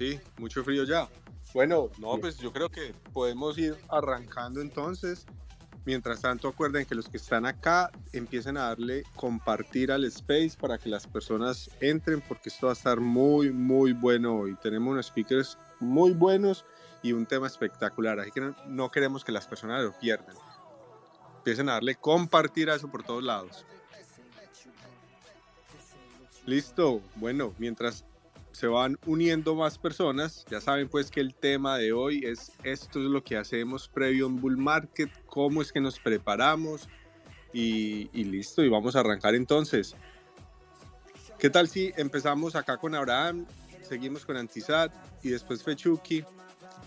Sí, mucho frío ya. Bueno, no, pues yo creo que podemos ir arrancando entonces. Mientras tanto, acuerden que los que están acá empiecen a darle compartir al space para que las personas entren, porque esto va a estar muy, muy bueno hoy. Tenemos unos speakers muy buenos y un tema espectacular, así que no, queremos que las personas lo pierdan. Empiecen a darle compartir a eso por todos lados. Listo. Bueno, mientras se van uniendo más personas. Ya saben pues que el tema de hoy es esto es lo que hacemos previo un bull market, cómo es que nos preparamos y, listo, y vamos a arrancar entonces. ¿Qué tal si empezamos acá con Abraham, seguimos con Antisat y después Fechuki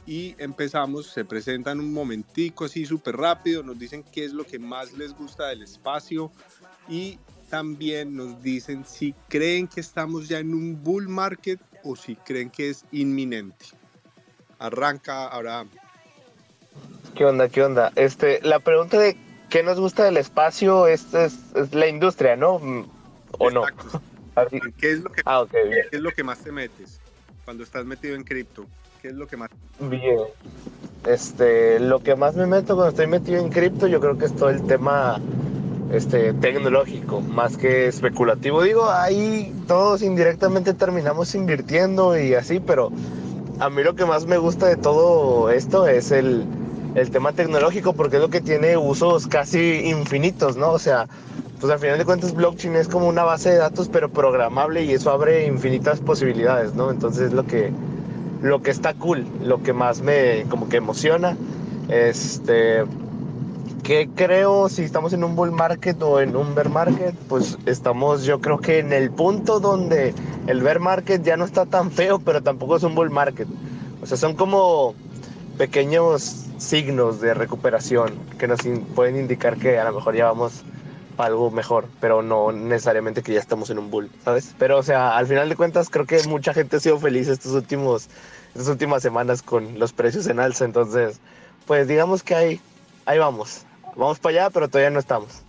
y empezamos, se presentan un momentico así súper rápido, nos dicen qué es lo que más les gusta del espacio y también nos dicen si creen que estamos ya en un bull market o si creen que es inminente. Arranca Abraham. ¿Qué onda? ¿Qué onda? Este, la pregunta de qué nos gusta del espacio es, es, la industria, ¿no? ¿O no? ¿Qué es, lo que, ah, ¿Qué es lo que más te metes cuando estás metido en cripto? ¿Qué es lo que más? Bien. Este, lo que más me meto cuando estoy metido en cripto, yo creo que es todo el tema este, tecnológico, más que especulativo. Digo, ahí todos indirectamente terminamos invirtiendo y así, pero a mí lo que más me gusta de todo esto es el, el tema tecnológico, porque es lo que tiene usos casi infinitos, ¿no? O sea, pues al final de cuentas blockchain es como una base de datos, pero programable y eso abre infinitas posibilidades, ¿no? Entonces es lo que, lo que está cool, lo que más me como que emociona. Este, ¿Qué creo si estamos en un bull market o en un bear market? Pues estamos yo creo que en el punto donde el bear market ya no está tan feo, pero tampoco es un bull market. O sea, son como pequeños signos de recuperación que nos pueden indicar que a lo mejor ya vamos para algo mejor, pero no necesariamente que ya estamos en un bull, ¿sabes? Pero o sea, al final de cuentas creo que mucha gente ha sido feliz estos últimos estas últimas semanas con los precios en alza, entonces pues digamos que ahí ahí vamos vamos para allá, pero todavía no estamos.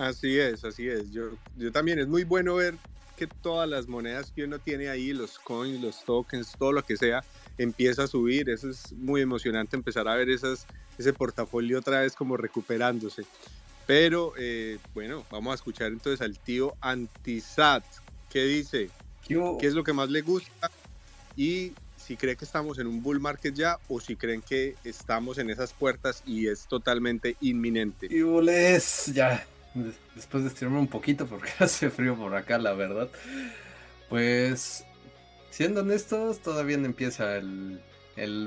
Así es, así es. Yo, yo también es muy bueno ver que todas las monedas que uno tiene ahí, los coins, los tokens, todo lo que sea, empieza a subir. Eso es muy emocionante empezar a ver esas, ese portafolio otra vez como recuperándose. Pero eh, bueno, vamos a escuchar entonces al tío Antisat. ¿Qué dice? ¿Qué, ¿Qué es lo que más le gusta? Y si cree que estamos en un bull market ya o si creen que estamos en esas puertas y es totalmente inminente. Y bules, ya, después de estirarme un poquito porque hace frío por acá, la verdad. Pues, siendo honestos, todavía no empieza el,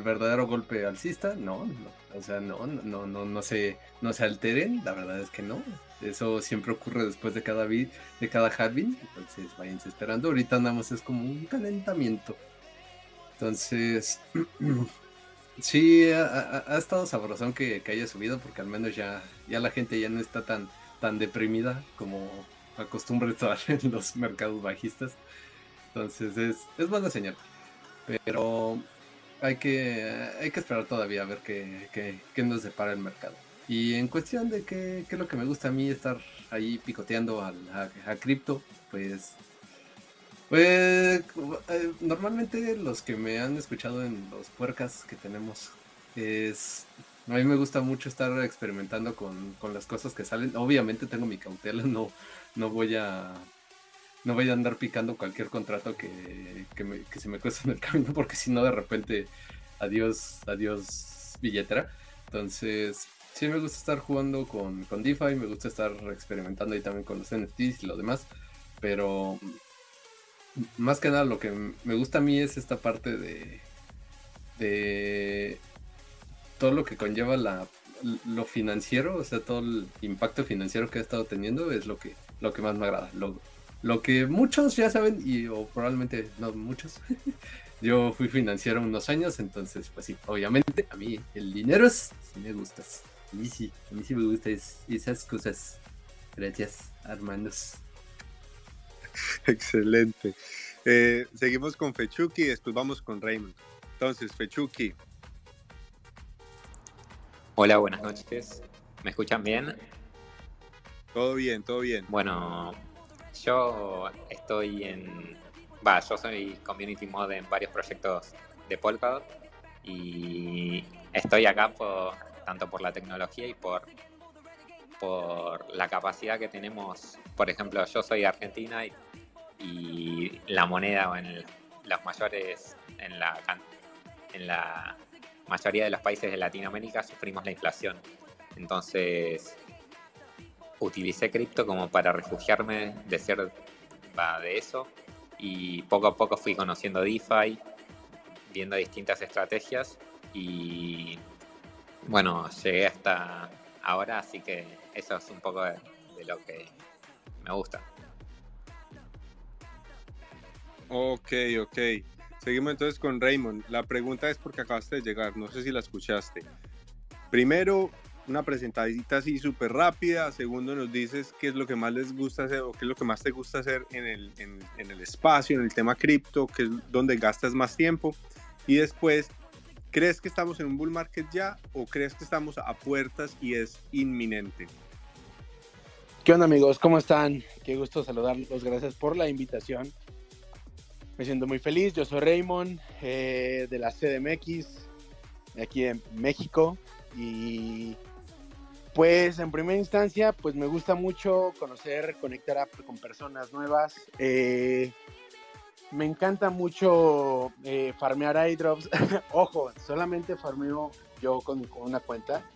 verdadero golpe alcista, no, o sea, no, no, no, no se, no se alteren, la verdad es que no. Eso siempre ocurre después de cada de cada halving, entonces váyanse esperando. Ahorita andamos es como un calentamiento. Entonces, sí, ha, estado sabrosón que, haya subido porque al menos ya, ya la gente ya no está tan, tan deprimida como acostumbra estar en los mercados bajistas. Entonces es, es buena señal. Pero hay que, hay que esperar todavía a ver qué, qué, nos depara el mercado. Y en cuestión de qué, qué, es lo que me gusta a mí estar ahí picoteando a, a cripto, pues pues eh, normalmente los que me han escuchado en los puercas que tenemos es... A mí me gusta mucho estar experimentando con, las cosas que salen. Obviamente tengo mi cautela, no, no voy a no voy a andar picando cualquier contrato que, que, se me cueste en el camino, porque si no, de repente, adiós, adiós billetera. Entonces, sí me gusta estar jugando con, con DeFi, me gusta estar experimentando ahí también con los NFTs y lo demás, pero más que nada lo que me gusta a mí es esta parte de, de todo lo que conlleva la, lo financiero, o sea, todo el impacto financiero que ha estado teniendo es lo que, lo que más me agrada. Lo, lo que muchos ya saben, y o probablemente no muchos, yo fui financiero unos años, entonces pues sí, obviamente a mí el dinero es, si me gustas. A mí sí, a mí sí me gustan esas cosas. Gracias, hermanos. Excelente. Eh, seguimos con Fechuki y después vamos con Raymond. Entonces, Fechuki. Hola, buenas noches. ¿Me escuchan bien? Todo bien, todo bien. Bueno, yo estoy en va, yo soy community mod en varios proyectos de Polkadot y estoy acá por, tanto por la tecnología y por, por la capacidad que tenemos. Por ejemplo, yo soy argentina y, la moneda en los mayores, en la, en la mayoría de los países de Latinoamérica sufrimos la inflación. Entonces, utilicé cripto como para refugiarme de ser de eso y poco a poco fui conociendo DeFi, viendo distintas estrategias y bueno, llegué hasta ahora, así que eso es un poco de, lo que me gusta. Ok, ok. Seguimos entonces con Raymond. La pregunta es porque acabaste de llegar, no sé si la escuchaste. Primero, una presentadita así súper rápida. Segundo, nos dices qué es lo que más les gusta hacer o qué es lo que más te gusta hacer en el, en, el espacio, en el tema cripto, que es donde gastas más tiempo. Y después, ¿crees que estamos en un bull market ya o crees que estamos a puertas y es inminente? ¿Qué onda amigos? ¿Cómo están? Qué gusto saludarlos. Gracias por la invitación. Me siento muy feliz. Yo soy Raymond eh, de la CDMX, aquí en México. Y pues en primera instancia, pues me gusta mucho conocer, conectar con personas nuevas. Eh, me encanta mucho eh, farmear airdrops. Ojo, solamente farmeo yo con, una cuenta.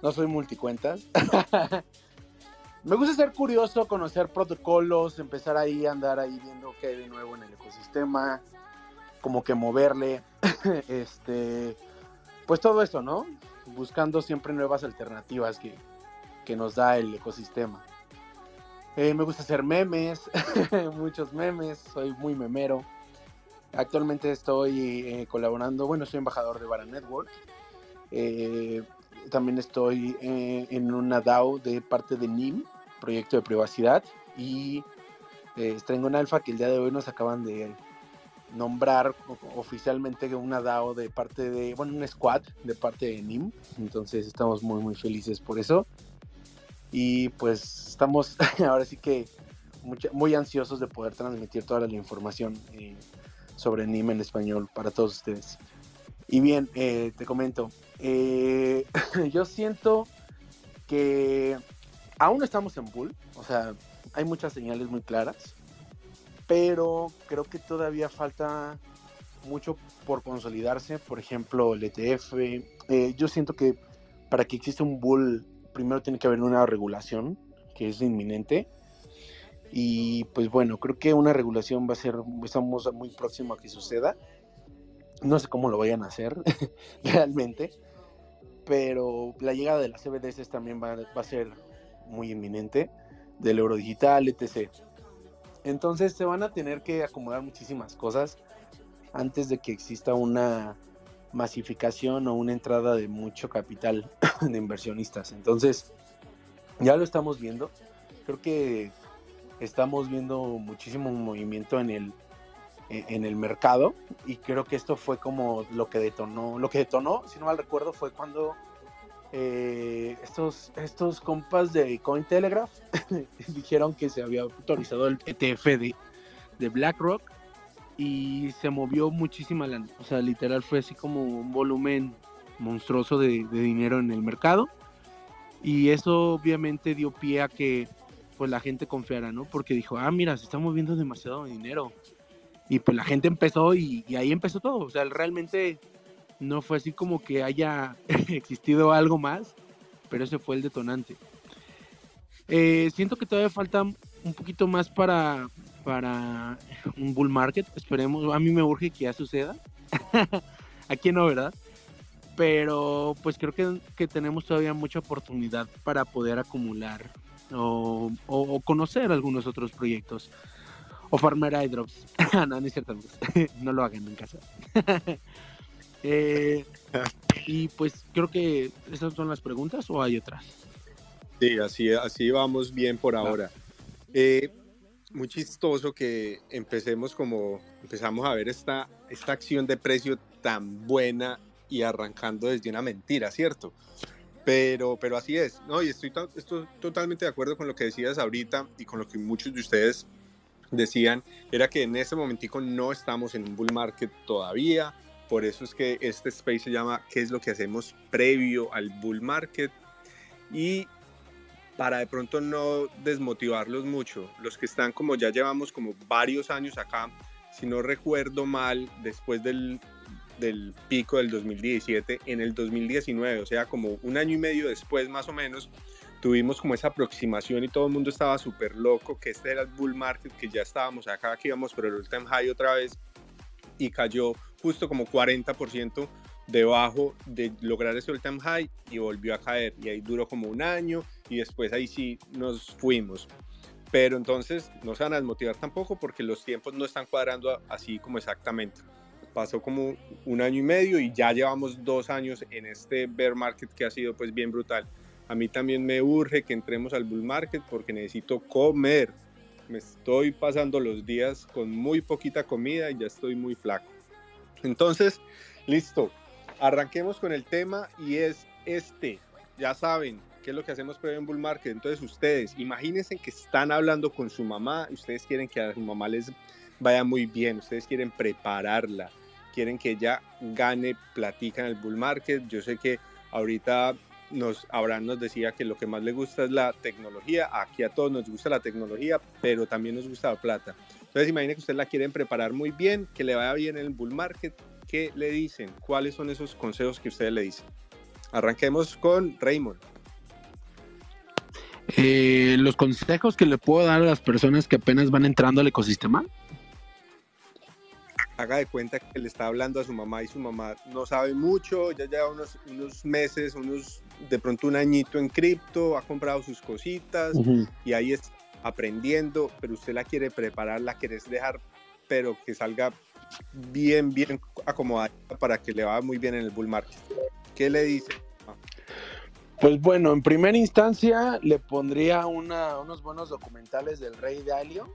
No soy multicuentas. me gusta ser curioso, conocer protocolos, empezar ahí andar ahí viendo qué hay de nuevo en el ecosistema, como que moverle. este, pues todo eso, ¿no? buscando siempre nuevas alternativas que, nos da el ecosistema. Eh, me gusta hacer memes, muchos memes, soy muy memero. Actualmente estoy eh, colaborando, bueno, soy embajador de Vara Network. Eh, también estoy en una DAO de parte de NIM, proyecto de privacidad, y tengo un alfa que el día de hoy nos acaban de nombrar oficialmente una DAO de parte de, bueno, un squad de parte de NIM. Entonces estamos muy, muy felices por eso. Y pues estamos ahora sí que muy, ansiosos de poder transmitir toda la información eh, sobre NIM en español para todos ustedes. Y bien, eh, te comento, eh, yo siento que aún estamos en bull, o sea, hay muchas señales muy claras pero creo que todavía falta mucho por consolidarse. Por ejemplo, el ETF. Eh, yo siento que para que exista un bull, primero tiene que haber una regulación que es inminente. Y pues bueno, creo que una regulación va a ser, estamos muy próximo a que suceda. No sé cómo lo vayan a hacer realmente, pero la llegada de las CBDCs también va, va a ser muy inminente, del euro digital, etc. Entonces se van a tener que acomodar muchísimas cosas antes de que exista una masificación o una entrada de mucho capital de inversionistas. Entonces, ya lo estamos viendo. Creo que estamos viendo muchísimo movimiento en el, e, en el mercado y creo que esto fue como lo que detonó, lo que detonó, si no mal recuerdo, fue cuando eh, estos, estos compas de Cointelegraph dijeron que se había autorizado el ETF de, de BlackRock y se movió muchísima lana. O sea, literal fue así como un volumen monstruoso de, dinero en el mercado. Y eso obviamente dio pie a que pues la gente confiara, ¿no? Porque dijo, ah, mira, se está moviendo demasiado dinero. Y pues la gente empezó y, y ahí empezó todo. O sea, realmente no fue así como que haya existido algo más, pero ese fue el detonante. Eh, siento que todavía falta un poquito más para, para un bull market. Esperemos, a mí me urge que ya suceda. Aquí no, ¿verdad? Pero pues creo que, tenemos todavía mucha oportunidad para poder acumular o, conocer algunos otros proyectos. O farmar airdrops. no, no es cierto, no lo hagan en casa. Eh, y pues creo que esas son las preguntas o hay otras. Sí, así, así vamos bien por ahora. Eh, muy chistoso que empecemos como empezamos a ver esta, esta acción de precio tan buena y arrancando desde una mentira, ¿cierto? Pero, pero así es, ¿no? Y estoy, estoy totalmente de acuerdo con lo que decías ahorita y con lo que muchos de ustedes decían era que en ese momentico no estamos en un bull market todavía, por eso es que este space se llama ¿Qué es lo que hacemos previo al bull market? Y para de pronto no desmotivarlos mucho, los que están como ya llevamos como varios años acá, si no recuerdo mal, después del, del pico del 2017, en el 2019, o sea, como un año y medio después más o menos, tuvimos como esa aproximación y todo el mundo estaba súper loco, que este era el bull market, que ya estábamos acá, que íbamos por el all time high otra vez, y cayó justo como 40% debajo de lograr ese all time high y volvió a caer, y ahí duró como un año, y después ahí sí nos fuimos. Pero entonces no se van a desmotivar tampoco porque los tiempos no están cuadrando así como exactamente. Pasó como un año y medio y ya llevamos dos años en este bear market que ha sido pues bien brutal. A mí también me urge que entremos al bull market porque necesito comer. Me estoy pasando los días con muy poquita comida y ya estoy muy flaco. Entonces, listo. Arranquemos con el tema y es este. Ya saben qué es lo que hacemos previo en bull market. Entonces, ustedes, imagínense que están hablando con su mamá y ustedes quieren que a su mamá les vaya muy bien. Ustedes quieren prepararla. Quieren que ella gane platica en el bull market. Yo sé que ahorita nos, Abraham nos decía que lo que más le gusta es la tecnología. Aquí a todos nos gusta la tecnología, pero también nos gusta la plata. Entonces, imagine que ustedes la quieren preparar muy bien, que le vaya bien en el bull market. ¿Qué le dicen? ¿Cuáles son esos consejos que ustedes le dicen? Arranquemos con Raymond. Eh, los consejos que le puedo dar a las personas que apenas van entrando al ecosistema haga de cuenta que le está hablando a su mamá y su mamá no sabe mucho, ya lleva unos, unos meses, unos de pronto un añito en cripto, ha comprado sus cositas y ahí está aprendiendo, pero usted la quiere preparar, la quiere dejar, pero que salga bien, bien acomodada para que le vaya muy bien en el bull market. ¿Qué le dice? Pues bueno, en primera instancia le pondría una, unos buenos documentales del Rey Dalio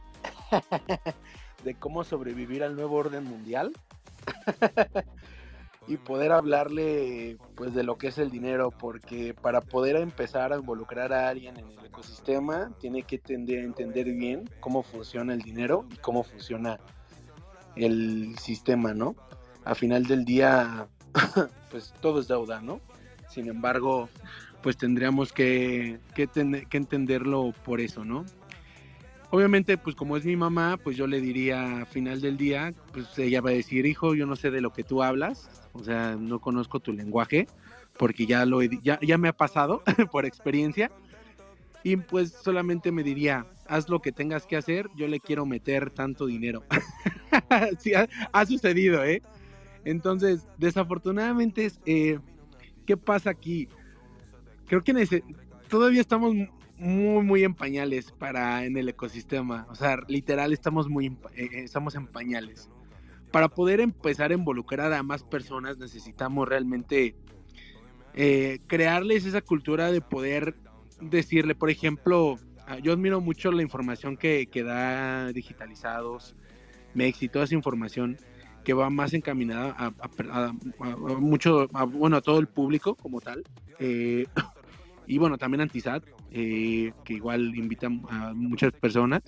de cómo sobrevivir al nuevo orden mundial y poder hablarle pues de lo que es el dinero porque para poder empezar a involucrar a alguien en el ecosistema tiene que entender, entender bien cómo funciona el dinero y cómo funciona el sistema, ¿no? A final del día pues todo es deuda, ¿no? Sin embargo, pues tendríamos que, que, que entenderlo por eso, ¿no? Obviamente, pues como es mi mamá, pues yo le diría a final del día, pues ella va a decir, hijo, yo no sé de lo que tú hablas, o sea, no conozco tu lenguaje, porque ya lo ya, ya me ha pasado por experiencia. Y pues solamente me diría, haz lo que tengas que hacer, yo le quiero meter tanto dinero. ha, sucedido, ¿eh? Entonces, desafortunadamente, eh, ¿qué pasa aquí? Creo que todavía estamos muy, muy en pañales para en el ecosistema. O sea, literal, estamos muy eh, estamos en pañales. Para poder empezar a involucrar a más personas necesitamos realmente eh, crearles esa cultura de poder decirle, por ejemplo, ah, yo admiro mucho la información que, que da digitalizados, MEX y toda esa información que va más encaminada a, mucho, bueno, a todo el público como tal. Eh, y bueno, también Antisat, eh, que igual invitan a muchas personas.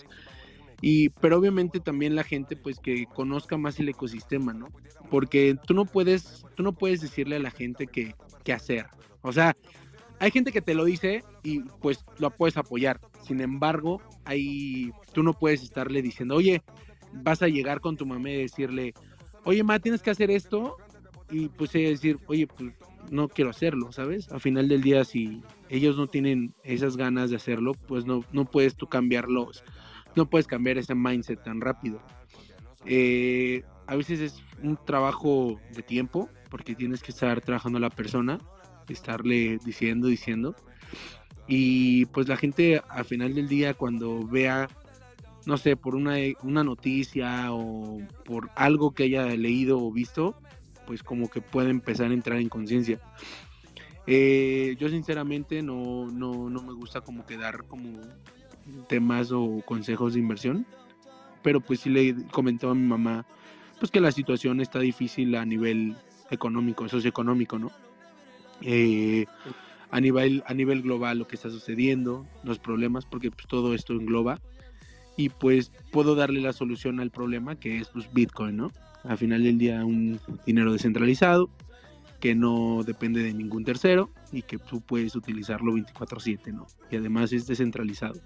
Y, pero obviamente también la gente pues que conozca más el ecosistema, ¿no? Porque tú no puedes, tú no puedes decirle a la gente qué hacer. O sea, hay gente que te lo dice y pues lo puedes apoyar. Sin embargo, hay, tú no puedes estarle diciendo, oye, vas a llegar con tu mamá y decirle, oye, ma, tienes que hacer esto. Y pues decir, oye, pues no quiero hacerlo, ¿sabes? A final del día, si ellos no tienen esas ganas de hacerlo, pues no, no puedes tú cambiarlos, no puedes cambiar ese mindset tan rápido. Eh, a veces es un trabajo de tiempo, porque tienes que estar trabajando a la persona, estarle diciendo, diciendo. Y pues la gente al final del día, cuando vea, no sé, por una, una noticia o por algo que haya leído o visto, pues como que puede empezar a entrar en conciencia. Eh, yo sinceramente no, no, no, me gusta como que dar como temas o consejos de inversión, pero pues sí le comentaba a mi mamá pues que la situación está difícil a nivel económico, socioeconómico, ¿no? Eh, a nivel, a nivel global lo que está sucediendo, los problemas, porque pues todo esto engloba. y pues puedo darle la solución al problema que es pues Bitcoin, ¿no? Al final del día un dinero descentralizado que no depende de ningún tercero y que tú puedes utilizarlo 24/7, ¿no? Y además es descentralizado.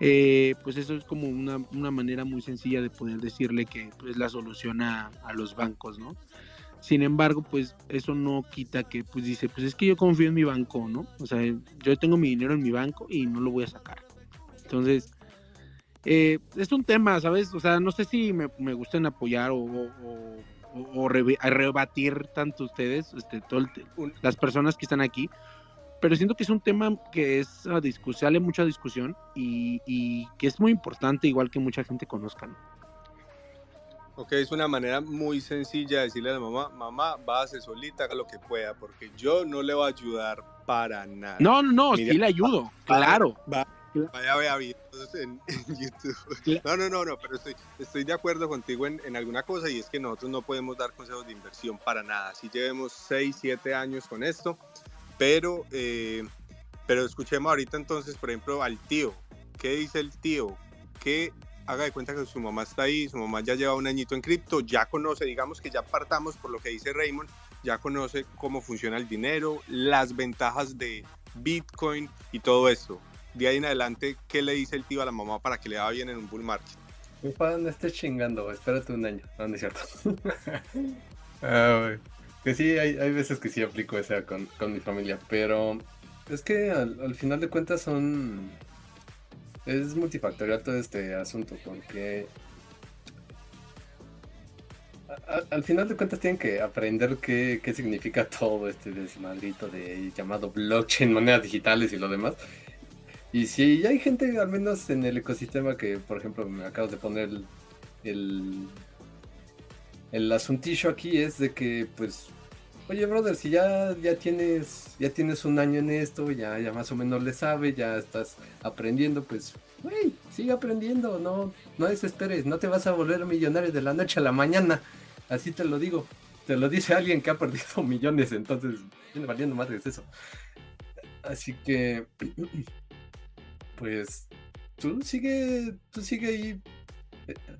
Eh, pues eso es como una, una, manera muy sencilla de poder decirle que es pues, la solución a, a, los bancos, ¿no? Sin embargo, pues eso no quita que pues dice, pues es que yo confío en mi banco, ¿no? O sea, yo tengo mi dinero en mi banco y no lo voy a sacar. Entonces, eh, es un tema, ¿sabes? O sea, no sé si me, me gustan apoyar o, o, o, re, rebatir tanto ustedes, este, todo el, las personas que están aquí, pero siento que es un tema que es a sale mucha discusión y, y, que es muy importante, igual que mucha gente conozca. ¿no? Ok, es una manera muy sencilla de decirle a la mamá, mamá, váyase solita, haga lo que pueda, porque yo no le voy a ayudar para nada. No, no, no, Mira, sí le ayudo, va, claro. Va, vaya, vea videos en, en, YouTube. No, no, no, no, pero estoy, estoy de acuerdo contigo en, en, alguna cosa y es que nosotros no podemos dar consejos de inversión para nada. Si llevemos 6, 7 años con esto, pero, eh, pero escuchemos ahorita entonces, por ejemplo, al tío. ¿Qué dice el tío? Que haga de cuenta que su mamá está ahí, su mamá ya lleva un añito en cripto, ya conoce, digamos que ya partamos por lo que dice Raymond, ya conoce cómo funciona el dinero, las ventajas de Bitcoin y todo esto. De ahí en adelante, ¿qué le dice el tío a la mamá para que le vaya bien en un bull market? Mi padre no estés chingando, espérate un año. No, no es cierto. ah, que sí, hay, hay, veces que sí aplico esa con, con mi familia, pero es que al, al, final de cuentas son... Es multifactorial todo este asunto, porque a, al final de cuentas tienen que aprender qué, qué significa todo este desmadrito de llamado blockchain, monedas digitales y lo demás. Y si hay gente, al menos en el ecosistema, que por ejemplo me acabas de poner el, el, asuntillo aquí es de que, pues, oye, brother, si ya, ya tienes ya tienes un año en esto, ya, ya más o menos le sabe, ya estás aprendiendo, pues, güey, sigue aprendiendo, no, no desesperes, no te vas a volver millonario de la noche a la mañana, así te lo digo. Te lo dice alguien que ha perdido millones, entonces viene valiendo madres eso. Así que, pues, tú sigue, tú sigue ahí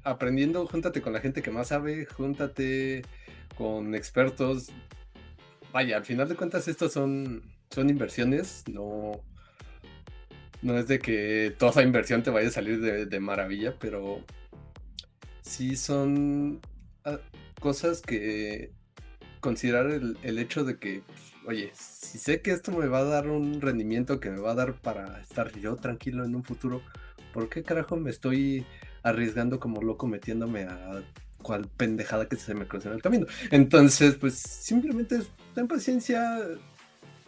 aprendiendo, júntate con la gente que más sabe, júntate con expertos. Vaya, al final de cuentas estos son, son inversiones, no, no es de que toda inversión te vaya a salir de, maravilla, pero sí son uh, cosas que considerar el, el hecho de que, oye, si sé que esto me va a dar un rendimiento que me va a dar para estar yo tranquilo en un futuro, ¿por qué carajo me estoy arriesgando como loco metiéndome a cual pendejada que se me cruza en el camino. Entonces, pues simplemente ten paciencia,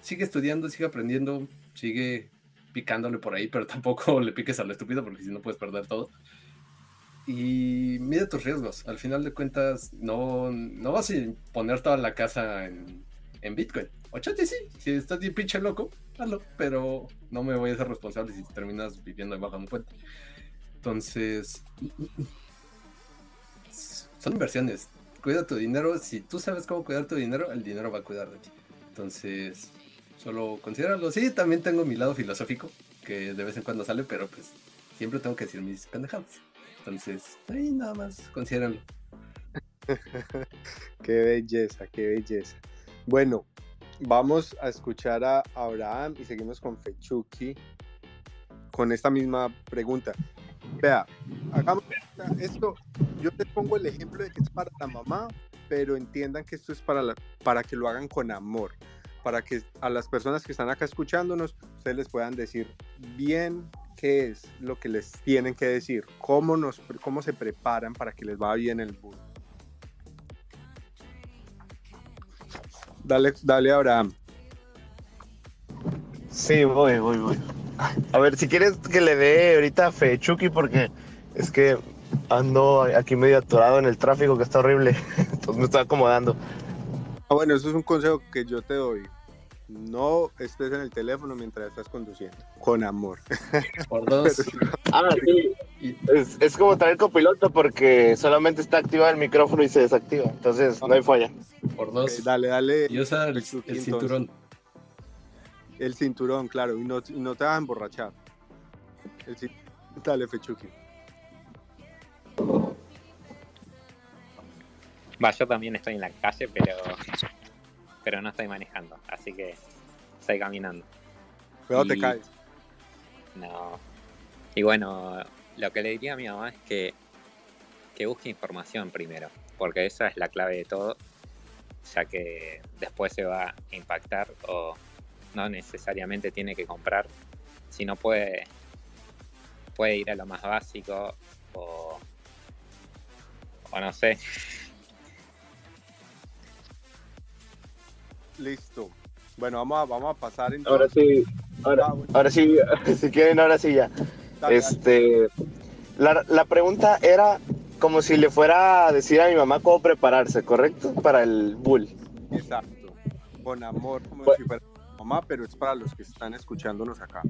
sigue estudiando, sigue aprendiendo, sigue picándole por ahí, pero tampoco le piques a lo estúpido porque si no puedes perder todo. Y mide tus riesgos. Al final de cuentas, no, no vas a poner toda la casa en, en Bitcoin. O chate, sí, si estás bien pinche loco, hazlo, pero no me voy a ser responsable si terminas viviendo debajo de un puente. Entonces, son inversiones. Cuida tu dinero. Si tú sabes cómo cuidar tu dinero, el dinero va a cuidar de ti. Entonces, solo considéralo. Sí, también tengo mi lado filosófico, que de vez en cuando sale, pero pues siempre tengo que decir mis pendejadas. Entonces, ahí nada más, considéralo. qué belleza, qué belleza. Bueno, vamos a escuchar a Abraham y seguimos con Fechuki con esta misma pregunta. Vea, hagamos esto. Yo te pongo el ejemplo de que es para la mamá, pero entiendan que esto es para, la, para que lo hagan con amor, para que a las personas que están acá escuchándonos, ustedes les puedan decir bien qué es lo que les tienen que decir, cómo, nos, cómo se preparan para que les vaya bien el boom. Dale, dale, Abraham. Sí, voy, voy, voy. A ver, si quieres que le dé ahorita a Fechuki, porque es que ando aquí medio atorado en el tráfico que está horrible. Entonces me está acomodando. Ah, bueno, eso es un consejo que yo te doy. No estés en el teléfono mientras estás conduciendo. Con amor. Por dos. ah, sí. Es, como traer copiloto porque solamente está activado el micrófono y se desactiva. Entonces no hay falla. Por dos. Dale, dale. Y usa el, el, cinturón. El cinturón, claro. Y no, te vas a emborrachar. Dale, Fechuki. Va, yo también estoy en la calle, pero, pero no estoy manejando. Así que estoy caminando. Cuidado, y... te caes. No. Y bueno, lo que le diría a mi mamá es que, que busque información primero, porque esa es la clave de todo, ya que después se va a impactar o no necesariamente tiene que comprar, si no puede, puede ir a lo más básico o, o no sé. Listo. Bueno, vamos a, vamos a pasar entonces. Ahora sí, ahora, Ah, ahora sí, si quieren, ahora sí ya. Dale, dale. Este, la, la pregunta era como si le fuera a decir a mi mamá cómo prepararse, ¿correcto? Para el bull. Exacto. Con amor, como Bueno. si fuera mamá, pero es para los que están escuchándonos acá.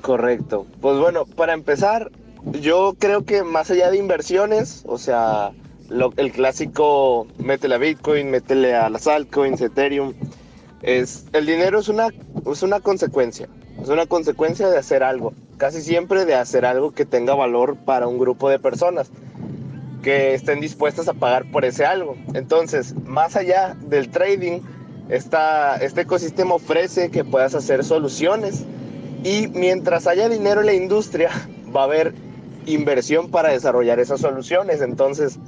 Correcto. Pues bueno, para empezar, yo creo que más allá de inversiones, o sea, lo- el clásico, métele a Bitcoin, métele a las altcoins, Ethereum, es, el dinero es una, es una consecuencia, es una consecuencia de hacer algo, casi siempre de hacer algo que tenga valor para un grupo de personas que estén dispuestas a pagar por ese algo. Entonces, más allá del trading, esta, este ecosistema ofrece que puedas hacer soluciones y mientras haya dinero en la industria, va a haber inversión para desarrollar esas soluciones. Entonces,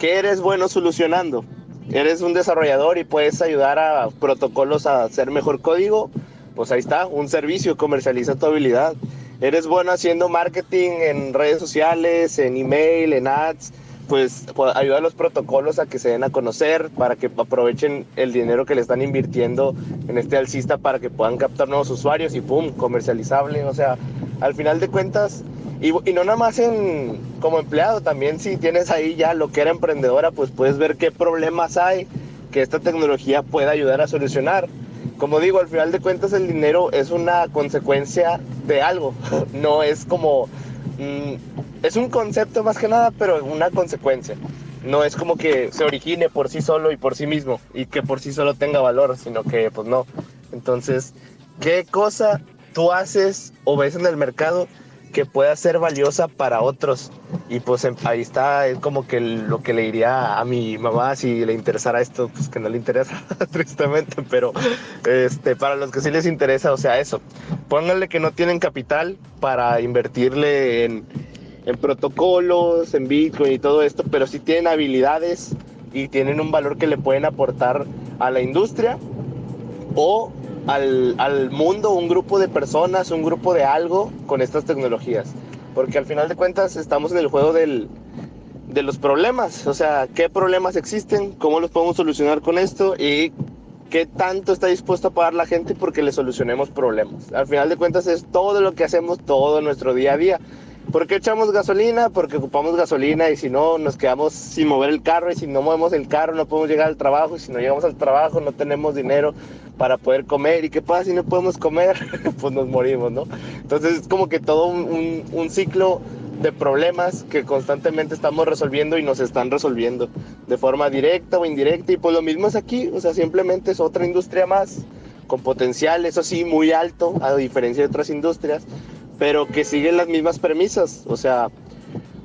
¿qué eres bueno solucionando? ¿Eres un desarrollador y puedes ayudar a protocolos a hacer mejor código? Pues ahí está, un servicio, comercializa tu habilidad. ¿Eres bueno haciendo marketing en redes sociales, en email, en ads? Pues, pues ayuda a los protocolos a que se den a conocer, para que aprovechen el dinero que le están invirtiendo en este alcista para que puedan captar nuevos usuarios y pum, comercializable. O sea, al final de cuentas, y, y no nada más en, como empleado, también si tienes ahí ya lo que era emprendedora, pues puedes ver qué problemas hay que esta tecnología pueda ayudar a solucionar. Como digo, al final de cuentas el dinero es una consecuencia de algo, no es como... mm, es un concepto más que nada, pero una consecuencia. No es como que se origine por sí solo y por sí mismo y que por sí solo tenga valor, sino que pues no. Entonces, ¿qué cosa tú haces o ves en el mercado que pueda ser valiosa para otros? Y pues em- ahí está, es como que lo que le diría a mi mamá si le interesara esto, pues que no le interesa, tristemente, pero este, para los que sí les interesa, o sea, eso, pónganle que no tienen capital para invertirle en, en protocolos, en Bitcoin y todo esto, pero sí tienen habilidades y tienen un valor que le pueden aportar a la industria o al, al mundo, un grupo de personas, un grupo de algo con estas tecnologías. Porque al final de cuentas estamos en el juego del, de los problemas, o sea, qué problemas existen, cómo los podemos solucionar con esto y qué tanto está dispuesto a pagar la gente porque le solucionemos problemas. Al final de cuentas es todo lo que hacemos todo nuestro día a día. ¿Por qué echamos gasolina? Porque ocupamos gasolina y si no nos quedamos sin mover el carro y si no movemos el carro no podemos llegar al trabajo y si no llegamos al trabajo no tenemos dinero para poder comer y qué pasa si no podemos comer pues nos morimos, ¿no? Entonces es como que todo un, ciclo de problemas que constantemente estamos resolviendo y nos están resolviendo de forma directa o indirecta y pues lo mismo es aquí, o sea, simplemente es otra industria más con potencial, eso sí, muy alto a diferencia de otras industrias, pero que siguen las mismas premisas, o sea,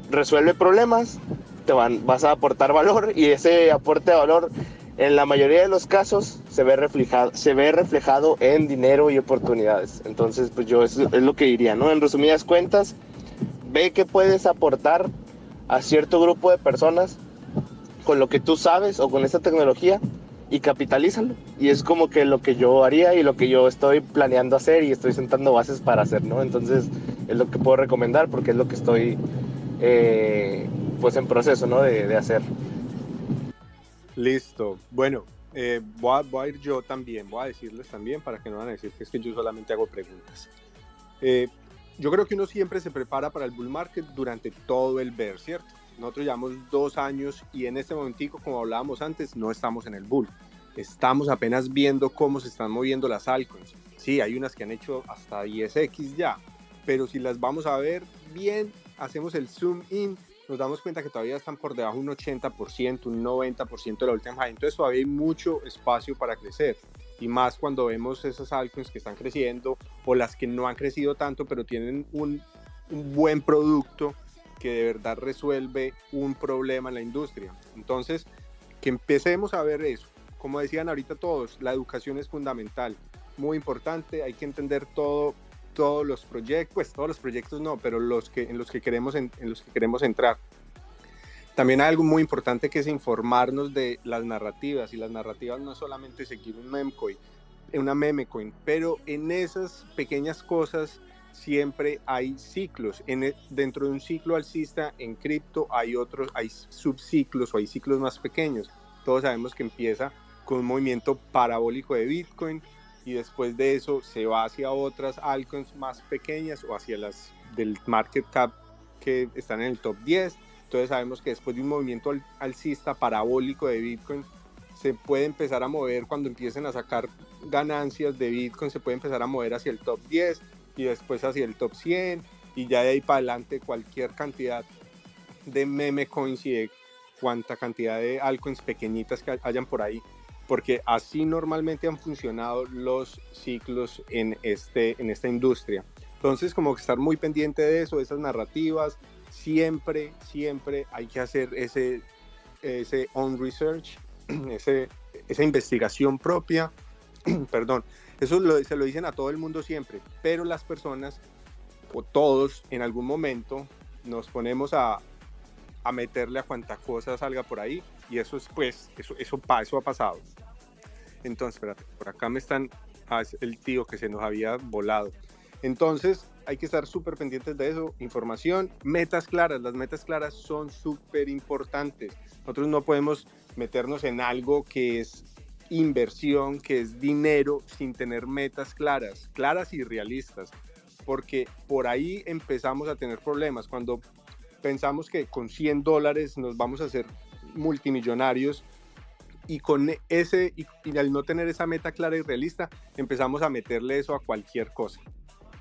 resuelve problemas, te van, vas a aportar valor y ese aporte de valor en la mayoría de los casos se ve reflejado, se ve reflejado en dinero y oportunidades. Entonces, pues yo es, lo que diría, ¿no? En resumidas cuentas, ve que puedes aportar a cierto grupo de personas con lo que tú sabes o con esta tecnología y capitalízalo. Y es como que lo que yo haría y lo que yo estoy planeando hacer y estoy sentando bases para hacer, ¿no? Entonces es lo que puedo recomendar porque es lo que estoy eh, pues en proceso, ¿no? De hacer. Listo. Bueno, eh, voy, a, ir yo también, voy a decirles también para que no van a decir que es que yo solamente hago preguntas. Eh, yo creo que uno siempre se prepara para el bull market durante todo el bear, ¿cierto? Nosotros llevamos dos años y en este momentico, como hablábamos antes, no estamos en el bull. Estamos apenas viendo cómo se están moviendo las altcoins. Sí, hay unas que han hecho hasta 10x ya, pero si las vamos a ver bien, hacemos el zoom in, nos damos cuenta que todavía están por debajo un 80%, un 90% de la última high. Entonces todavía hay mucho espacio para crecer. Y más cuando vemos esas altcoins que están creciendo o las que no han crecido tanto, pero tienen un, un buen producto que de verdad resuelve un problema en la industria. Entonces, que empecemos a ver eso. Como decían ahorita todos, la educación es fundamental, muy importante, hay que entender todo, todos los proyectos, pues todos los proyectos no, pero los que, en, los que queremos, en, los que queremos entrar. También hay algo muy importante que es informarnos de las narrativas, y las narrativas no solamente seguir un memecoin, una memecoin, pero en esas pequeñas cosas siempre hay ciclos. En e, dentro de un ciclo alcista en cripto hay otros, hay subciclos o hay ciclos más pequeños. Todos sabemos que empieza con un movimiento parabólico de Bitcoin y después de eso se va hacia otras altcoins más pequeñas o hacia las del market cap que están en el top 10. Entonces sabemos que después de un movimiento alcista parabólico de Bitcoin se puede empezar a mover cuando empiecen a sacar ganancias de Bitcoin, se puede empezar a mover hacia el top 10 y después hacia el top 100 y ya de ahí para adelante cualquier cantidad de meme coins y cuánta cantidad de altcoins pequeñitas que hayan por ahí, porque así normalmente han funcionado los ciclos en, este, en esta industria. Entonces, como que estar muy pendiente de eso, de esas narrativas, siempre, siempre hay que hacer ese, ese on research, ese, esa investigación propia, perdón, eso se lo dicen a todo el mundo siempre, pero las personas o todos en algún momento nos ponemos a, a meterle a cuanta cosa salga por ahí y eso es pues, eso, eso, eso ha pasado. Entonces, espérate, por acá me están, ah, el tío que se nos había volado. Entonces, hay que estar súper pendientes de eso. Información, metas claras. Las metas claras son súper importantes. Nosotros no podemos meternos en algo que es inversión, que es dinero, sin tener metas claras, claras y realistas, porque por ahí empezamos a tener problemas. Cuando pensamos que con 100 dólares nos vamos a hacer multimillonarios y con ese y, al no tener esa meta clara y realista empezamos a meterle eso a cualquier cosa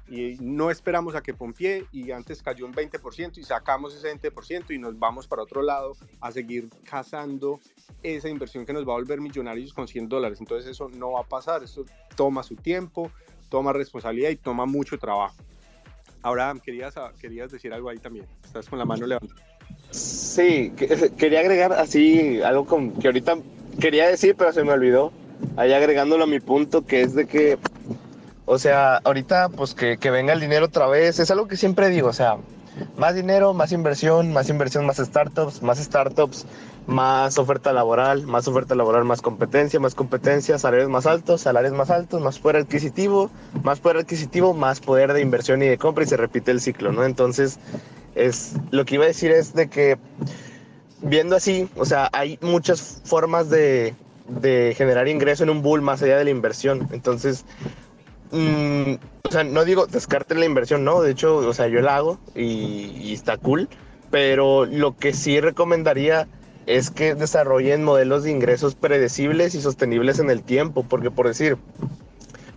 y no esperamos a que pompie y antes cayó un 20% y sacamos ese 20% y nos vamos para otro lado a seguir cazando esa inversión que nos va a volver millonarios con 100 dólares. Entonces eso no va a pasar, eso toma su tiempo, toma responsabilidad y toma mucho trabajo. Ahora, querías, querías decir algo ahí también, estás con la mano levantada. Sí, quería agregar así algo con, que ahorita quería decir, pero se me olvidó. Ahí agregándolo a mi punto, que es de que o sea, ahorita pues que, venga el dinero otra vez, es algo que siempre digo, o sea, más dinero, más inversión, más inversión, más startups, más startups, más oferta laboral, más oferta laboral, más competencia, más competencia, salarios más altos, salarios más altos, más poder adquisitivo, más poder adquisitivo, más poder de inversión y de compra y se repite el ciclo, ¿no? Entonces, es lo que iba a decir es de que viendo así, o sea, hay muchas formas de, de generar ingreso en un bull más allá de la inversión. Entonces, Mm, o sea, no digo descarten la inversión, no, de hecho, o sea, yo la hago y, está cool, pero lo que sí recomendaría es que desarrollen modelos de ingresos predecibles y sostenibles en el tiempo, porque por decir,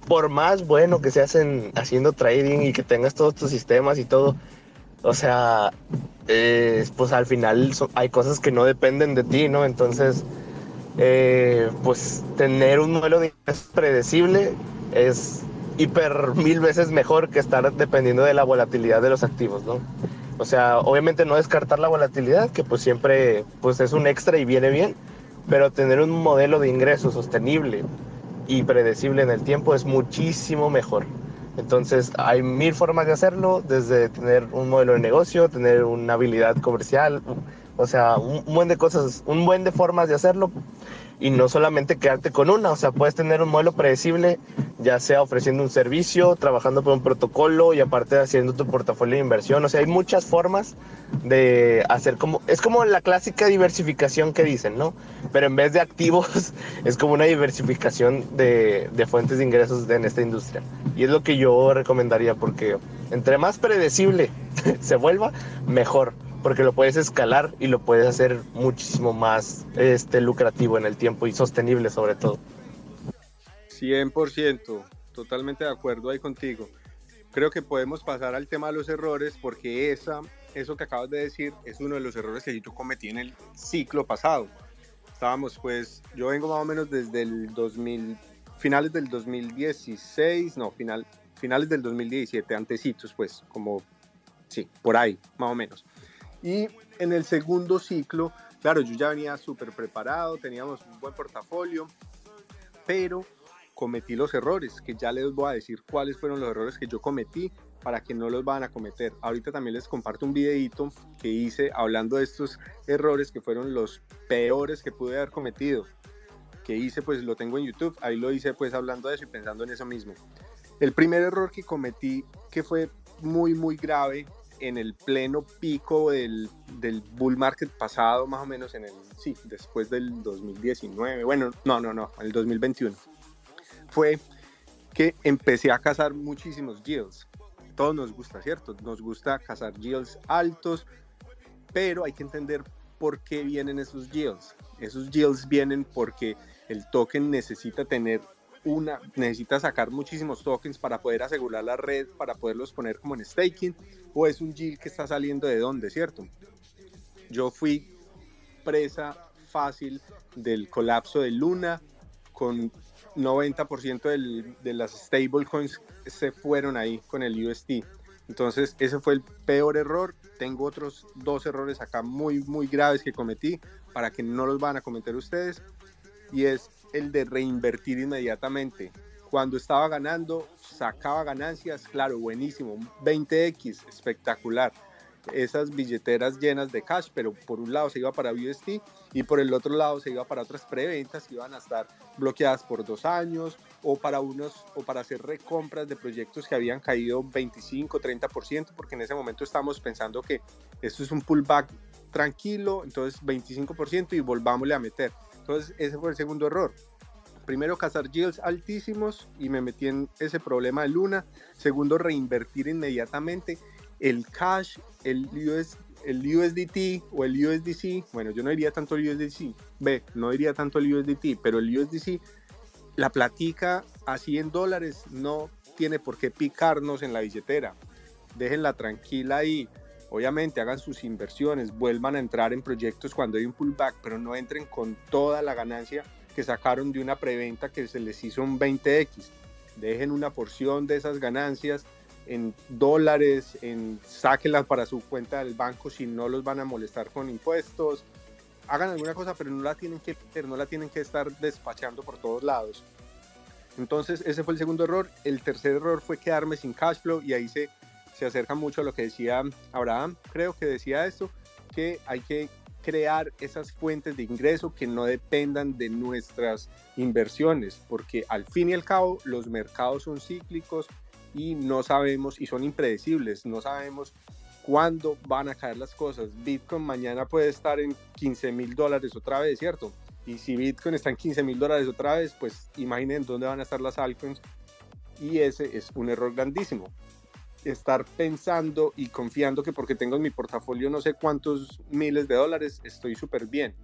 por más bueno que se hacen haciendo trading y que tengas todos tus sistemas y todo, o sea, pues al final hay cosas que no dependen de ti, ¿no? Entonces, eh, pues tener un modelo de predecible es hiper mil veces mejor que estar dependiendo de la volatilidad de los activos, ¿no? O sea, obviamente no descartar la volatilidad, que pues siempre pues es un extra y viene bien, pero tener un modelo de ingreso sostenible y predecible en el tiempo es muchísimo mejor. Entonces hay mil formas de hacerlo, desde tener un modelo de negocio, tener una habilidad comercial, o sea, un buen de cosas, un buen de formas de hacerlo y no solamente quedarte con una, o sea, puedes tener un modelo predecible, ya sea ofreciendo un servicio, trabajando por un protocolo y aparte haciendo tu portafolio de inversión, o sea, hay muchas formas de hacer como, es como la clásica diversificación que dicen, ¿no? Pero en vez de activos, es como una diversificación de, de fuentes de ingresos en esta industria. Y es lo que yo recomendaría porque entre más predecible se vuelva, mejor porque lo puedes escalar y lo puedes hacer muchísimo más este, lucrativo en el tiempo y sostenible sobre todo. 100%, totalmente de acuerdo ahí contigo. Creo que podemos pasar al tema de los errores porque esa, eso que acabas de decir es uno de los errores que yo cometí en el ciclo pasado. Estábamos pues, yo vengo más o menos desde el 2000, finales del 2016, no, final, finales del 2017, antecitos pues, como, sí, por ahí, más o menos Y en el segundo ciclo, claro, yo ya venía súper preparado, teníamos un buen portafolio, pero cometí los errores, que ya les voy a decir cuáles fueron los errores que yo cometí para que no los van a cometer. Ahorita también les comparto un videito que hice hablando de estos errores que fueron los peores que pude haber cometido. Que hice, pues lo tengo en YouTube, ahí lo hice pues hablando de eso y pensando en eso mismo. El primer error que cometí, que fue muy, muy grave, en el pleno pico del, del, bull market pasado, más o menos en el, sí, después del 2019, bueno, no, no, no, el 2021, fue que empecé a cazar muchísimos yields. Todos nos gusta, ¿cierto? Nos gusta cazar yields altos, pero hay que entender por qué vienen esos yields. Esos yields vienen porque el token necesita tener una, necesita sacar muchísimos tokens para poder asegurar la red, para poderlos poner como en staking, o es un yield que está saliendo de dónde, ¿cierto? Yo fui presa fácil del colapso de Luna, con 90% del, de las stablecoins se fueron ahí con el UST. Entonces, ese fue el peor error. Tengo otros dos errores acá muy, muy graves que cometí para que no los van a cometer ustedes. Y es el de reinvertir inmediatamente. Cuando estaba ganando, sacaba ganancias, claro, buenísimo, 20x, espectacular. Esas billeteras llenas de cash, pero por un lado se iba para UST y por el otro lado se iba para otras preventas que iban a estar bloqueadas por dos años o para unos o para hacer recompras de proyectos que habían caído 25, 30%, porque en ese momento estábamos pensando que esto es un pullback tranquilo, entonces 25% y volvámosle a meter. Entonces, ese fue el segundo error. Primero, cazar yields altísimos y me metí en ese problema de Luna. Segundo, reinvertir inmediatamente el cash, el, US, el USDT o el USDC. Bueno, yo no diría tanto el USDC. Ve, no diría tanto el USDT, pero el USDC, la platica a 100 dólares no tiene por qué picarnos en la billetera. Déjenla tranquila ahí Obviamente hagan sus inversiones, vuelvan a entrar en proyectos cuando hay un pullback, pero no entren con toda la ganancia que sacaron de una preventa que se les hizo un 20x. Dejen una porción de esas ganancias en dólares, en sáquenlas para su cuenta del banco si no los van a molestar con impuestos. Hagan alguna cosa, pero no la tienen que no la tienen que estar despachando por todos lados. Entonces, ese fue el segundo error. El tercer error fue quedarme sin cash flow y ahí se se acerca mucho a lo que decía Abraham, creo que decía esto, que hay que crear esas fuentes de ingreso que no dependan de nuestras inversiones, porque al fin y al cabo los mercados son cíclicos y no sabemos y son impredecibles, no sabemos cuándo van a caer las cosas. Bitcoin mañana puede estar en 15 mil dólares otra vez, ¿cierto? Y si Bitcoin está en 15 mil dólares otra vez, pues imaginen dónde van a estar las altcoins. Y ese es un error grandísimo estar pensando y confiando que porque tengo en mi portafolio no sé cuántos miles de dólares, estoy súper bien.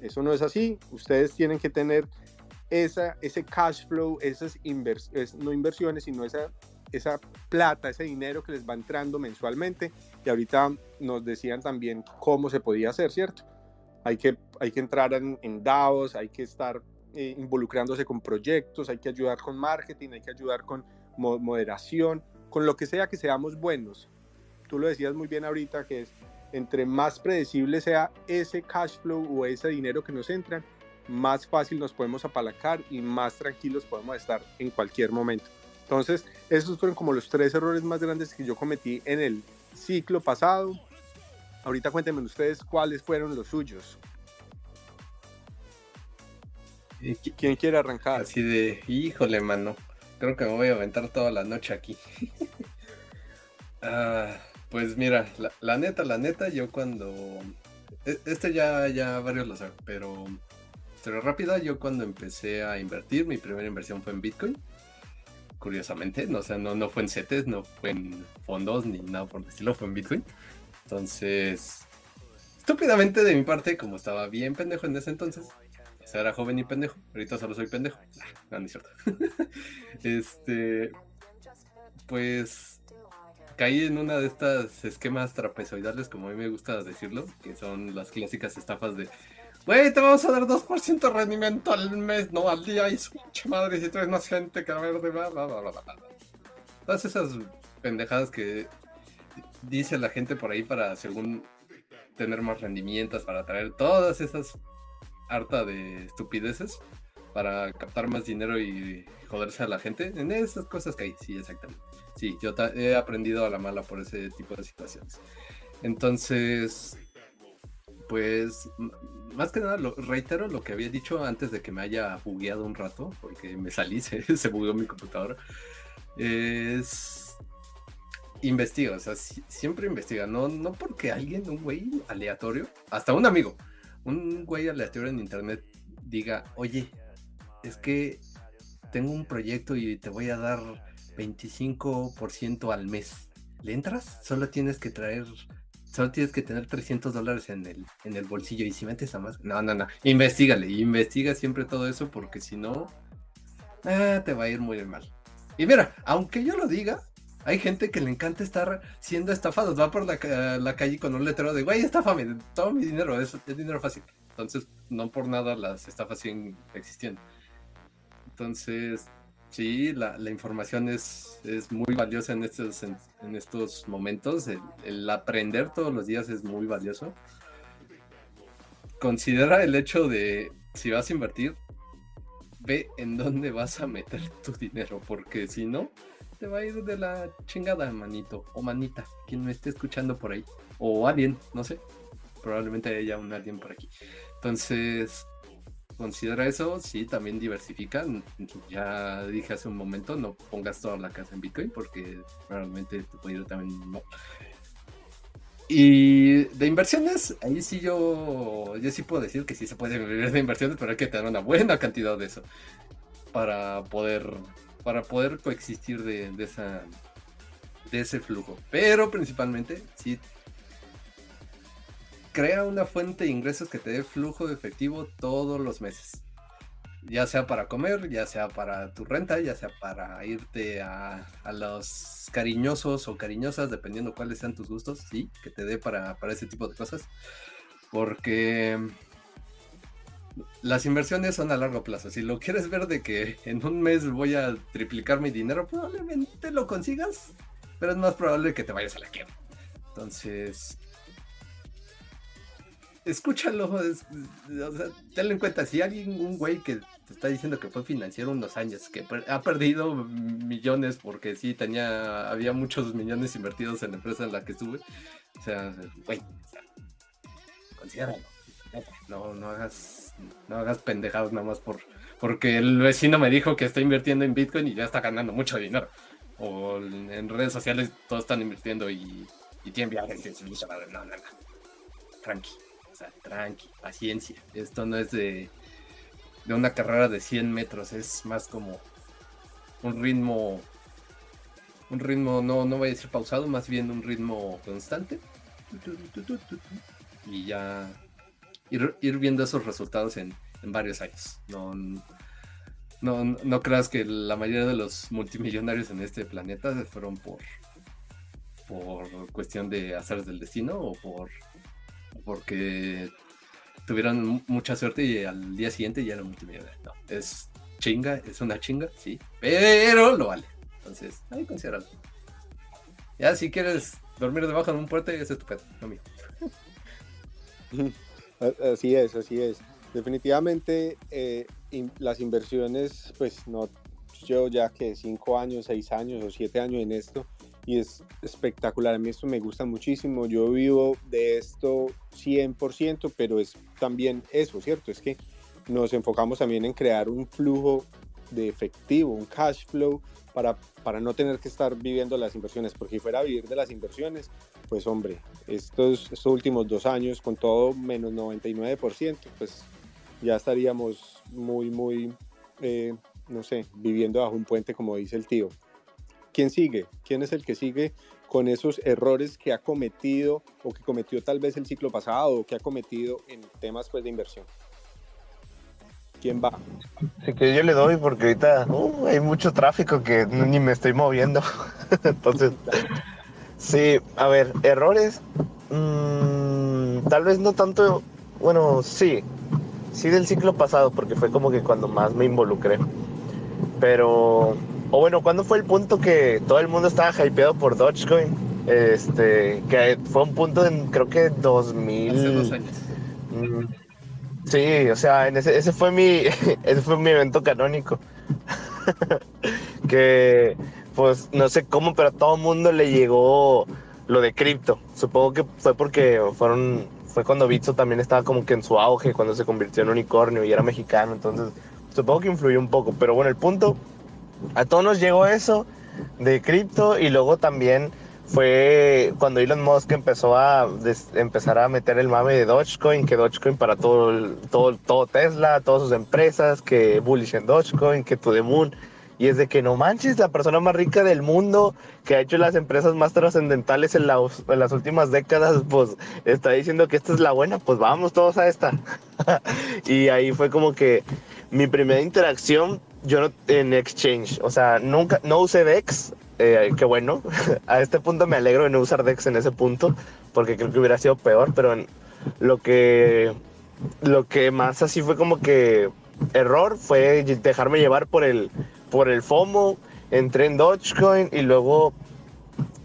Eso no es así. Ustedes tienen que tener esa, ese cash flow, esas no inversiones, sino esa, esa plata, ese dinero que les va entrando mensualmente. Y ahorita nos decían también cómo se podía hacer, ¿cierto? Hay que, hay que entrar en, en DAOs, hay que estar eh, involucrándose con proyectos, hay que ayudar con marketing, hay que ayudar con moderación con lo que sea que seamos buenos. Tú lo decías muy bien ahorita, que es entre más predecible sea ese cash flow o ese dinero que nos entra, más fácil nos podemos apalancar y más tranquilos podemos estar en cualquier momento. Entonces, esos fueron como los tres errores más grandes que yo cometí en el ciclo pasado. Ahorita cuéntenme ustedes cuáles fueron los suyos. ¿Quién quiere arrancar? Así de, híjole, mano creo que me voy a aventar toda la noche aquí. Ah, pues mira, la, neta, la neta, yo cuando... E, este ya, ya varios lo saben, pero... Pero rápida, yo cuando empecé a invertir, mi primera inversión fue en Bitcoin. Curiosamente, no, o no, no fue en CETES, no fue en fondos ni nada por el estilo, fue en Bitcoin. Entonces, estúpidamente de mi parte, como estaba bien pendejo en ese entonces, era joven y pendejo. Ahorita solo soy pendejo. No, no es cierto. este. Pues. Caí en una de estas esquemas trapezoidales, como a mí me gusta decirlo, que son las clásicas estafas de. Güey, te vamos a dar 2% de rendimiento al mes, no al día, y su madre, si traes más gente que a ver de bla, bla, bla, bla, Todas esas pendejadas que dice la gente por ahí para según tener más rendimientos, para traer todas esas harta de estupideces, para captar más dinero y joderse a la gente. En esas cosas que hay, sí, exactamente. Sí, yo he aprendido a la mala por ese tipo de situaciones. Entonces, pues, más que nada, lo, reitero lo que había dicho antes de que me haya bugueado un rato, porque me salí, se, se bugueó mi computadora. Es. Investiga, o sea, siempre investiga, no, no porque alguien, un güey aleatorio, hasta un amigo, un güey aleatorio en internet diga, oye, es que tengo un proyecto y te voy a dar 25% al mes. ¿Le entras? Solo tienes que traer, solo tienes que tener 300 dólares en el, en el bolsillo. Y si metes a más, no, no, no. Investígale, investiga siempre todo eso porque si no, ah, te va a ir muy mal. Y mira, aunque yo lo diga, hay gente que le encanta estar siendo estafados. Va por la, calle con un letrero de, güey, estafame, todo mi dinero, es, es dinero fácil. Entonces, no por nada las estafas siguen existiendo. Entonces, sí, la, información es, es, muy valiosa en estos, en, estos momentos. El, aprender todos los días es muy valioso. Considera el hecho de, si vas a invertir, ve en dónde vas a meter tu dinero, porque si no, te va a ir de la chingada, manito o manita, quien me esté escuchando por ahí, o alguien, no sé, probablemente haya un alguien por aquí. Entonces, considera eso, sí, también diversifica. Ya dije hace un momento, no pongas toda la casa en Bitcoin porque realmente te puede ir también no. Y de inversiones, ahí sí yo, yo sí puedo decir que sí se puede vivir de inversiones, pero hay que tener una buena cantidad de eso para poder, para poder coexistir de, esa, de ese flujo. Pero principalmente, sí crea una fuente de ingresos que te dé flujo de efectivo todos los meses. Ya sea para comer, ya sea para tu renta, ya sea para irte a, los cariñosos o cariñosas, dependiendo cuáles sean tus gustos, sí, que te dé para, para ese tipo de cosas. Porque las inversiones son a largo plazo. Si lo quieres ver de que en un mes voy a triplicar mi dinero, probablemente lo consigas, pero es más probable que te vayas a la quiebra. Entonces, escúchalo, o sea, tenlo en cuenta, si alguien, un güey que te está diciendo que fue financiero unos años, que ha perdido millones porque sí tenía, había muchos millones invertidos en la empresa en la que estuve, o sea, güey, considéralo, no, no hagas, no hagas pendejados nada más por, porque el vecino me dijo que está invirtiendo en Bitcoin y ya está ganando mucho dinero, o en redes sociales todos están invirtiendo y, y tienen viajes y no, no, no, tranqui tranqui, paciencia. Esto no es de, de una carrera de 100 metros, es más como un ritmo, un ritmo, no, no voy a decir pausado, más bien un ritmo constante. Y ya ir, viendo esos resultados en, varios años. No, no, no creas que la mayoría de los multimillonarios en este planeta se fueron por, por cuestión de hacer del destino o por porque tuvieron mucha suerte y al día siguiente ya era multimillonario. No, es chinga, es una chinga, sí, pero lo vale. Entonces, ahí considéralo. Ya si quieres dormir debajo de un puente, es estupendo, no mío. Así es, así es. Definitivamente eh, las inversiones, pues no, yo ya que cinco años, seis años o siete años en esto, y es espectacular. A mí esto me gusta muchísimo. Yo vivo de esto 100%, pero es también eso, ¿cierto? Es que nos enfocamos también en crear un flujo de efectivo, un cash flow para, para no tener que estar viviendo las inversiones, porque si fuera a vivir de las inversiones, pues hombre, estos, estos últimos dos años con todo menos 99%, pues ya estaríamos muy, muy, eh, no sé, viviendo bajo un puente como dice el tío. ¿quién sigue? ¿Quién es el que sigue con esos errores que ha cometido o que cometió tal vez el ciclo pasado o que ha cometido en temas pues, de inversión? ¿Quién va? Sí, que yo le doy porque ahorita uh, hay mucho tráfico que ni me estoy moviendo. Entonces, sí, a ver, errores. Mm, tal vez no tanto, bueno, sí, sí del ciclo pasado porque fue como que cuando más me involucré. Pero o bueno, ¿cuándo fue el punto que todo el mundo estaba hypeado por Dogecoin? Este, que fue un punto en creo que 2000. Hace dos años. Mm, Sí, o sea, en ese, ese fue mi ese fue mi evento canónico. que pues no sé cómo, pero a todo mundo le llegó lo de cripto. Supongo que fue porque fueron fue cuando Bitso también estaba como que en su auge, cuando se convirtió en unicornio y era mexicano, entonces supongo que influyó un poco, pero bueno, el punto a todos nos llegó eso de cripto y luego también fue cuando Elon Musk empezó a empezar a meter el mame de Dogecoin, que Dogecoin para todo, todo, todo Tesla, todas sus empresas, que bullish en Dogecoin, que to the moon. Y es de que no manches, la persona más rica del mundo que ha hecho las empresas más trascendentales en, en las últimas décadas, pues está diciendo que esta es la buena, pues vamos todos a esta. y ahí fue como que mi primera interacción yo no, en Exchange, o sea, nunca, no usé DEX, eh, qué bueno. A este punto me alegro de no usar Dex en ese punto, porque creo que hubiera sido peor, pero lo que lo que más así fue como que error fue dejarme llevar por el por el FOMO, entré en Dogecoin y luego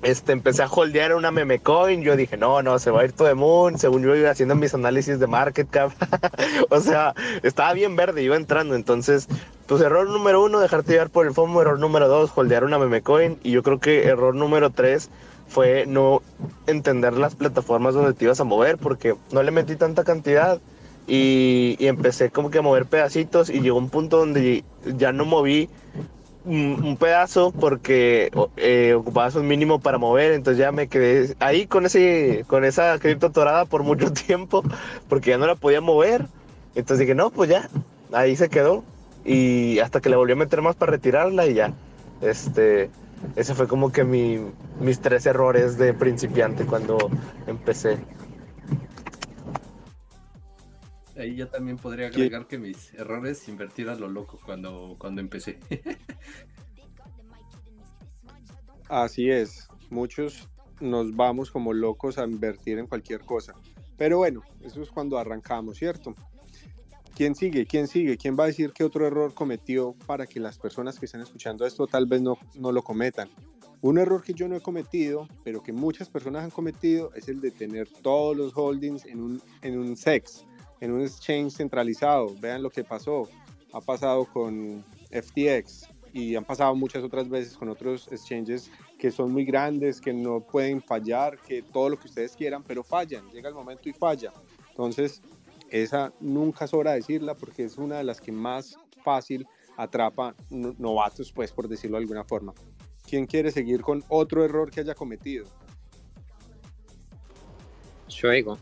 este, empecé a holdear una meme coin. Yo dije, no, no, se va a ir todo de moon. Según yo iba haciendo mis análisis de market cap. o sea, estaba bien verde, iba entrando. Entonces, pues error número uno, dejarte llevar por el FOMO. Error número dos, holdear una meme coin. Y yo creo que error número tres fue no entender las plataformas donde te ibas a mover porque no le metí tanta cantidad. Y, empecé como que a mover pedacitos y llegó un punto donde ya no moví un, pedazo porque eh, ocupabas un mínimo para mover, entonces ya me quedé ahí con ese con esa cripto torada por mucho tiempo porque ya no la podía mover. Entonces dije, no, pues ya, ahí se quedó y hasta que le volví a meter más para retirarla y ya. Este, ese fue como que mi, mis tres errores de principiante cuando empecé. Ahí yo también podría agregar que mis errores invertir a lo loco cuando, cuando empecé. Así es, muchos nos vamos como locos a invertir en cualquier cosa. Pero bueno, eso es cuando arrancamos, ¿cierto? ¿Quién sigue? ¿Quién sigue? ¿Quién va a decir qué otro error cometió para que las personas que están escuchando esto tal vez no, no lo cometan? Un error que yo no he cometido, pero que muchas personas han cometido, es el de tener todos los holdings en un, en un SEX en un exchange centralizado. Vean lo que pasó. Ha pasado con FTX y han pasado muchas otras veces con otros exchanges que son muy grandes, que no pueden fallar, que todo lo que ustedes quieran, pero fallan. Llega el momento y falla. Entonces, esa nunca sobra decirla porque es una de las que más fácil atrapa novatos, pues por decirlo de alguna forma. ¿Quién quiere seguir con otro error que haya cometido? Yo digo,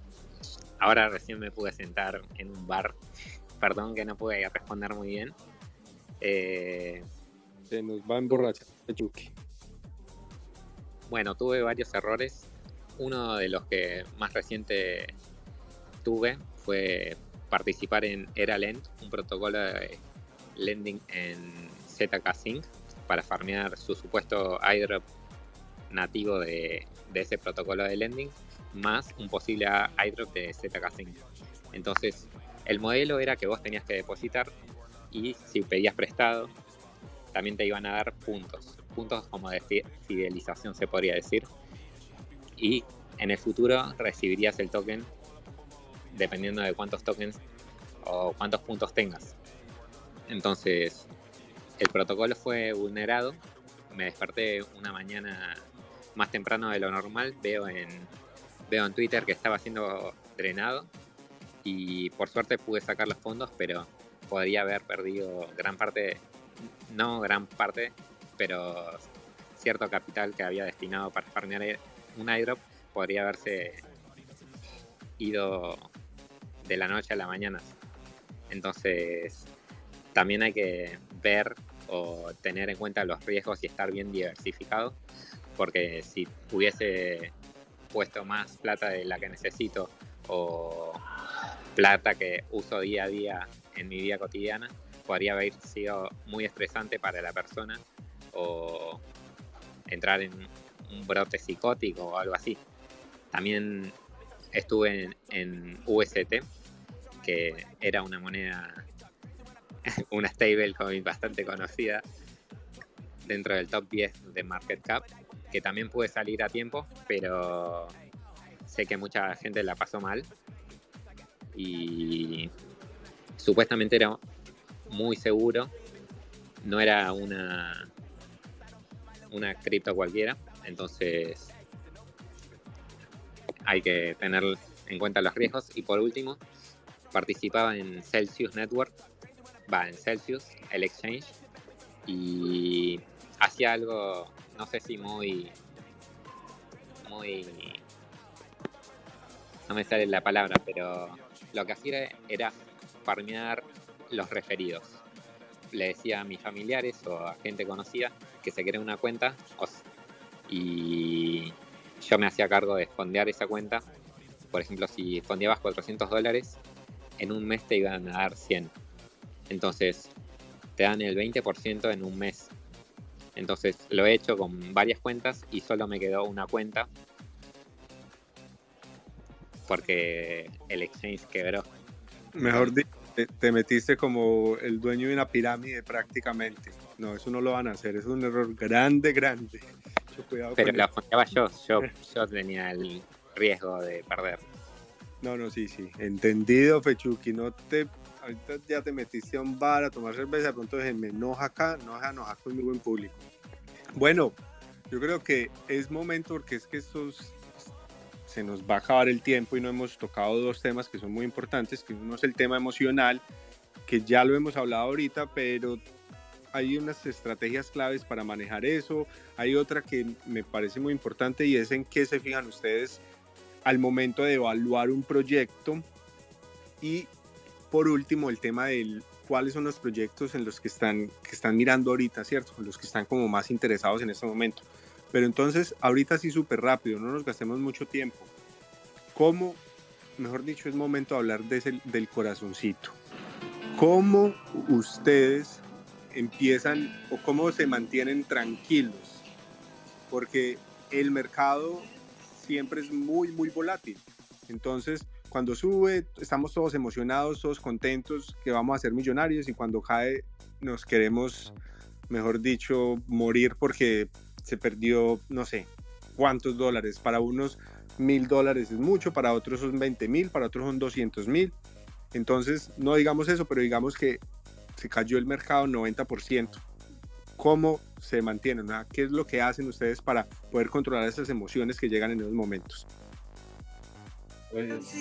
ahora recién me pude sentar en un bar. Perdón que no pude responder muy bien. Eh, Se nos va a emborrachar. Bueno, tuve varios errores. Uno de los que más reciente tuve fue participar en EraLend, un protocolo de lending en ZK Sync para farmear su supuesto airdrop nativo de, de ese protocolo de lending más un posible airdrop de ZK5. Entonces, el modelo era que vos tenías que depositar y si pedías prestado, también te iban a dar puntos. Puntos como de fidelización se podría decir. Y en el futuro recibirías el token dependiendo de cuántos tokens o cuántos puntos tengas. Entonces, el protocolo fue vulnerado. Me desperté una mañana más temprano de lo normal. Veo en veo en Twitter que estaba siendo drenado y por suerte pude sacar los fondos, pero podría haber perdido gran parte, no gran parte, pero cierto capital que había destinado para farmear un airdrop podría haberse ido de la noche a la mañana. Entonces, también hay que ver o tener en cuenta los riesgos y estar bien diversificado, porque si hubiese puesto más plata de la que necesito o plata que uso día a día en mi vida cotidiana, podría haber sido muy estresante para la persona o entrar en un brote psicótico o algo así. También estuve en, en UST, que era una moneda, una stablecoin bastante conocida dentro del top 10 de market cap que también pude salir a tiempo, pero sé que mucha gente la pasó mal. Y supuestamente era muy seguro, no era una, una cripto cualquiera, entonces hay que tener en cuenta los riesgos. Y por último, participaba en Celsius Network, va en Celsius, el exchange, y hacía algo, no sé si muy, muy, no me sale la palabra, pero lo que hacía era farmear los referidos. Le decía a mis familiares o a gente conocida que se crea una cuenta y yo me hacía cargo de fondear esa cuenta. Por ejemplo, si fondeabas 400 dólares, en un mes te iban a dar 100. Entonces, te dan el 20% en un mes. Entonces, lo he hecho con varias cuentas y solo me quedó una cuenta porque el exchange quebró. Mejor dicho, te, metiste como el dueño de una pirámide prácticamente. No, eso no lo van a hacer, es un error grande, grande. Pero la fondeaba yo, yo, yo tenía el riesgo de perder. No, no, sí, sí. Entendido, Fechuki. No te. Ahorita ya te metiste a un bar a tomar cerveza. De pronto dije, me enoja acá, no a enojar con mi buen público. Bueno, yo creo que es momento, porque es que estos se nos va a acabar el tiempo y no hemos tocado dos temas que son muy importantes, que uno es el tema emocional, que ya lo hemos hablado ahorita, pero hay unas estrategias claves para manejar eso. Hay otra que me parece muy importante y es en qué se fijan ustedes al momento de evaluar un proyecto. Y por último, el tema del cuáles son los proyectos en los que están, que están mirando ahorita, ¿cierto? Los que están como más interesados en este momento. Pero entonces, ahorita sí súper rápido, no nos gastemos mucho tiempo. ¿Cómo, mejor dicho, es momento de hablar de del corazoncito? ¿Cómo ustedes empiezan o cómo se mantienen tranquilos? Porque el mercado siempre es muy, muy volátil. Entonces, cuando sube, estamos todos emocionados, todos contentos que vamos a ser millonarios y cuando cae, nos queremos, mejor dicho, morir porque se perdió, no sé, cuántos dólares. Para unos mil dólares es mucho, para otros son 20 mil, para otros son 200 mil. Entonces, no digamos eso, pero digamos que se cayó el mercado 90%. ¿Cómo se mantienen? ¿Qué es lo que hacen ustedes para poder controlar esas emociones que llegan en esos momentos? Pues,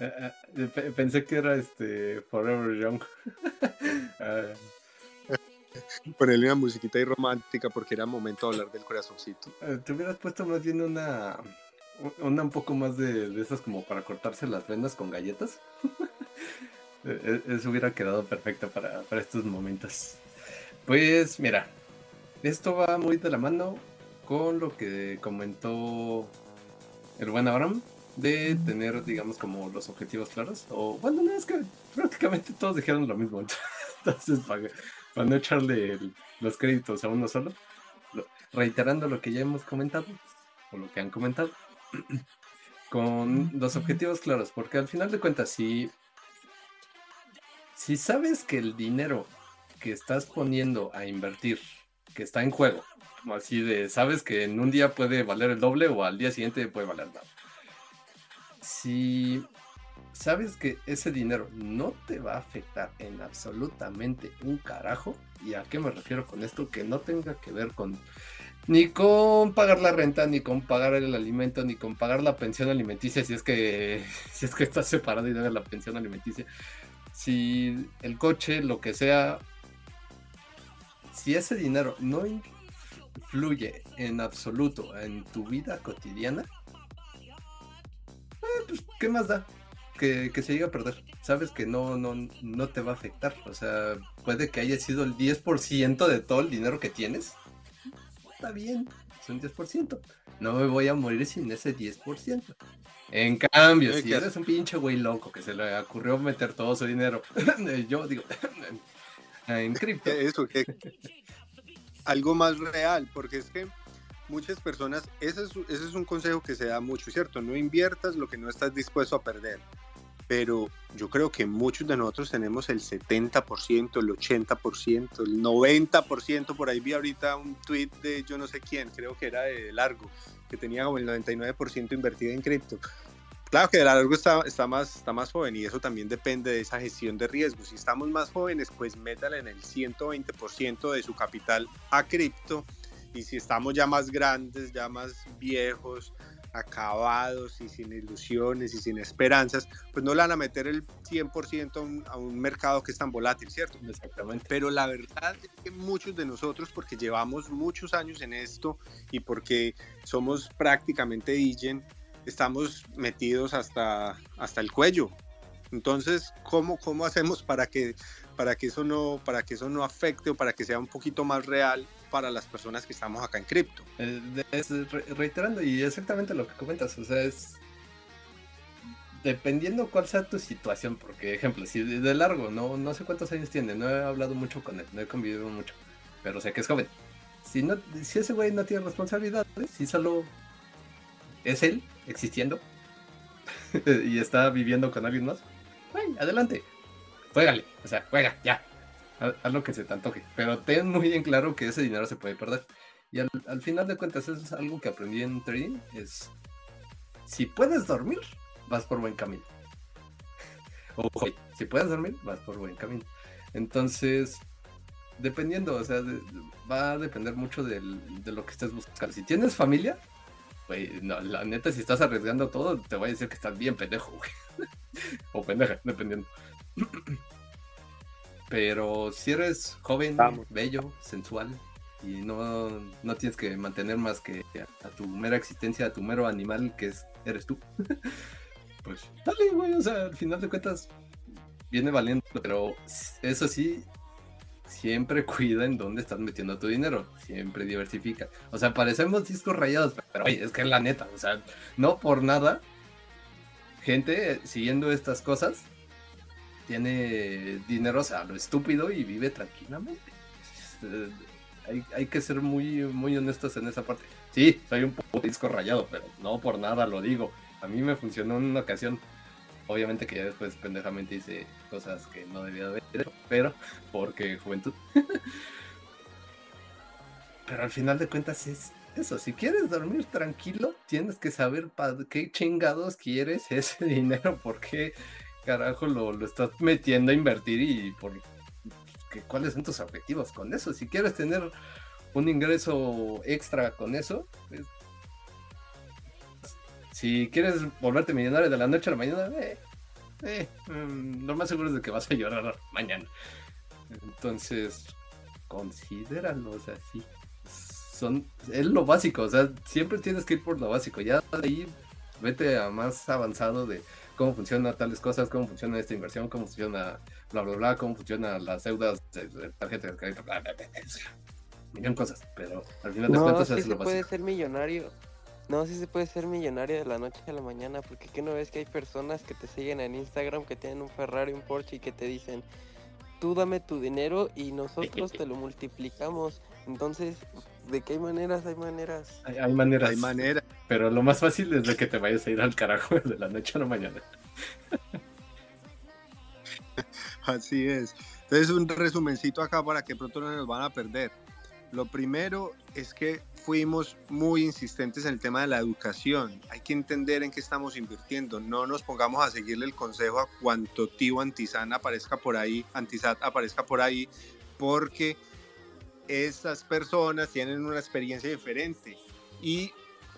eh, eh, pensé que era este Forever Young. Ah, Ponerle una musiquita ahí romántica porque era momento de hablar del corazoncito. Eh, te hubieras puesto más bien una, una un poco más de, esas como para cortarse las vendas con galletas. E, e, eso hubiera quedado perfecto para, para estos momentos. Pues mira, esto va muy de la mano con lo que comentó el buen Abraham de tener, digamos, como los objetivos claros. O bueno, no es que prácticamente todos dijeron lo mismo. Entonces, para no echarle los créditos a uno solo, reiterando lo que ya hemos comentado, o lo que han comentado, con los objetivos claros, porque al final de cuentas, si, si sabes que el dinero que estás poniendo a invertir, que está en juego, así de, sabes que en un día puede valer el doble o al día siguiente puede valer nada. Si sabes que ese dinero no te va a afectar en absolutamente un carajo. ¿Y a qué me refiero con esto? Que no tenga que ver con ni con pagar la renta, ni con pagar el alimento, ni con pagar la pensión alimenticia, si es que, si es que estás separado y debes la pensión alimenticia. Si el coche, lo que sea, si ese dinero no influye en absoluto en tu vida cotidiana, eh, pues, ¿qué más da? que, se llegue a perder. Sabes que no, no, no te va a afectar. O sea, puede que haya sido el 10% de todo el dinero que tienes. Está bien, es un 10%. No me voy a morir sin ese 10%. En cambio, si eres un pinche güey loco que se le ocurrió meter todo su dinero, yo digo, en cripto. Eso, que algo más real, porque es que muchas personas, ese es, ese es un consejo que se da mucho, ¿cierto? No inviertas lo que no estás dispuesto a perder. Pero yo creo que muchos de nosotros tenemos el 70%, el 80%, el 90%, por ahí vi ahorita un tweet de yo no sé quién, creo que era de Largo, que tenía como el 99% invertido en cripto. Claro que de largo está, está, más, está más joven y eso también depende de esa gestión de riesgos. Si estamos más jóvenes, pues métale en el 120% de su capital a cripto. Y si estamos ya más grandes, ya más viejos, acabados y sin ilusiones y sin esperanzas, pues no le van a meter el 100% a un, a un mercado que es tan volátil, ¿cierto? Exactamente. Pero la verdad es que muchos de nosotros, porque llevamos muchos años en esto y porque somos prácticamente DIGEN, estamos metidos hasta, hasta el cuello. Entonces, ¿cómo, cómo hacemos para que, para, que eso no, para que eso no afecte o para que sea un poquito más real para las personas que estamos acá en cripto? Eh, reiterando y exactamente lo que comentas, o sea, es dependiendo cuál sea tu situación, porque ejemplo, si de largo, no, no sé cuántos años tiene, no he hablado mucho con él, no he convivido mucho, pero sé que es joven. Si, no, si ese güey no tiene responsabilidades, si solo es él existiendo y está viviendo con alguien más, adelante, juégale, o sea, juega, ya, haz lo que se te antoje, pero ten muy en claro que ese dinero se puede perder. Y al, al final de cuentas, eso es algo que aprendí en trading, es, si puedes dormir, vas por buen camino. Ojo, si puedes dormir, vas por buen camino. Entonces, dependiendo, o sea, va a depender mucho del, de lo que estés buscando. Si tienes familia, güey, no, la neta, si estás arriesgando todo, te voy a decir que estás bien pendejo, güey. o pendeja, dependiendo. Pero si eres joven, Vamos. bello, sensual, y no, no tienes que mantener más que a, a tu mera existencia, a tu mero animal que es, eres tú, pues dale, güey, o sea, al final de cuentas viene valiendo, pero eso sí, siempre cuida en dónde estás metiendo tu dinero, siempre diversifica. O sea, parecemos discos rayados, pero oye, es que es la neta, o sea, no por nada, gente eh, siguiendo estas cosas tiene dinero, o sea, a lo estúpido y vive tranquilamente. Eh, Hay, hay que ser muy, muy honestos en esa parte. Sí, soy un poco disco rayado, pero no por nada lo digo. A mí me funcionó en una ocasión. Obviamente que ya después pendejamente hice cosas que no debía haber hecho, pero porque juventud. pero al final de cuentas es eso. Si quieres dormir tranquilo, tienes que saber para qué chingados quieres ese dinero, por qué carajo lo, lo estás metiendo a invertir y por que, cuáles son tus objetivos con eso. Si quieres tener un ingreso extra con eso, pues, si quieres volverte millonario de la noche a la mañana, eh, eh, mm, lo más seguro es de que vas a llorar mañana. Entonces, considéralo, o sea. Son, es lo básico, o sea, siempre tienes que ir por lo básico. Ya de ahí vete a más avanzado de cómo funcionan tales cosas, cómo funciona esta inversión, cómo funciona bla bla bla, cómo funcionan las deudas de, de tarjeta de crédito, bla, bla, bla, bla, o sea, millón cosas, pero al final de No, cuentas sí es se lo puede básico. ser millonario. No, sí se puede ser millonario de la noche a la mañana, porque ¿qué no ves que hay personas que te siguen en Instagram que tienen un Ferrari, un Porsche y que te dicen, tú dame tu dinero y nosotros te lo multiplicamos? Entonces, ¿de qué hay maneras? Hay maneras. Hay, hay maneras, Hay manera. pero lo más fácil es de que te vayas a ir al carajo de la noche a la mañana. Así es. Entonces, un resumencito acá para que pronto no nos van a perder. Lo primero es que fuimos muy insistentes en el tema de la educación. Hay que entender en qué estamos invirtiendo. No nos pongamos a seguirle el consejo a cuanto tío Antizan aparezca por ahí, Antisat aparezca por ahí, porque estas personas tienen una experiencia diferente. Y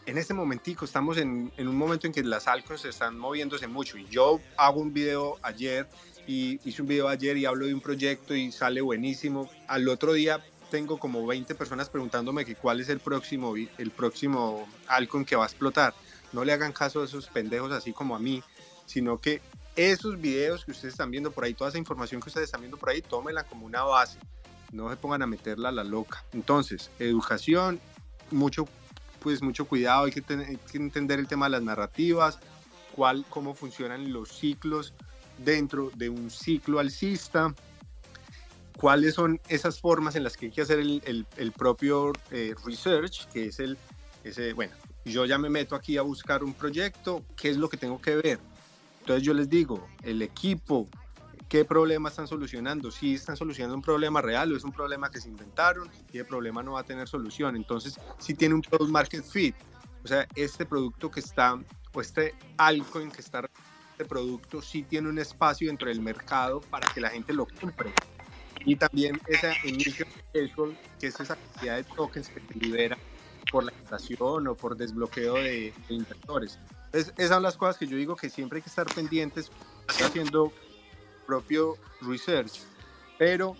en este momentico estamos en, un momento en que las altcoins están moviéndose mucho. Y yo hago un video ayer y hice un video ayer y hablo de un proyecto y sale buenísimo. Al otro día tengo como 20 personas preguntándome que cuál es el próximo, el próximo que va a explotar. No le hagan caso a esos pendejos así como a mí, sino que esos videos que ustedes están viendo por ahí, toda esa información que ustedes están viendo por ahí, tómenla como una base. No se pongan a meterla a la loca. Entonces, educación, mucho, pues mucho cuidado, hay que, hay entender el tema de las narrativas, cuál, cómo funcionan los ciclos dentro de un ciclo alcista, cuáles son esas formas en las que hay que hacer el propio eh, research, que es el, ese, bueno, yo ya me meto aquí a buscar un proyecto, ¿qué es lo que tengo que ver? Entonces yo les digo, el equipo, ¿qué problema están solucionando? Si están solucionando un problema real o es un problema que se inventaron y el problema no va a tener solución. Entonces, si tiene un product market fit, o sea, este producto que está, o este altcoin que está, este producto sí tiene un espacio dentro del mercado para que la gente lo compre. Y también esa initial que es esa cantidad de tokens que se libera por la inflación o por desbloqueo de, de inversores. Esas son las cosas que yo digo que siempre hay que estar pendientes, haciendo propio research. Pero,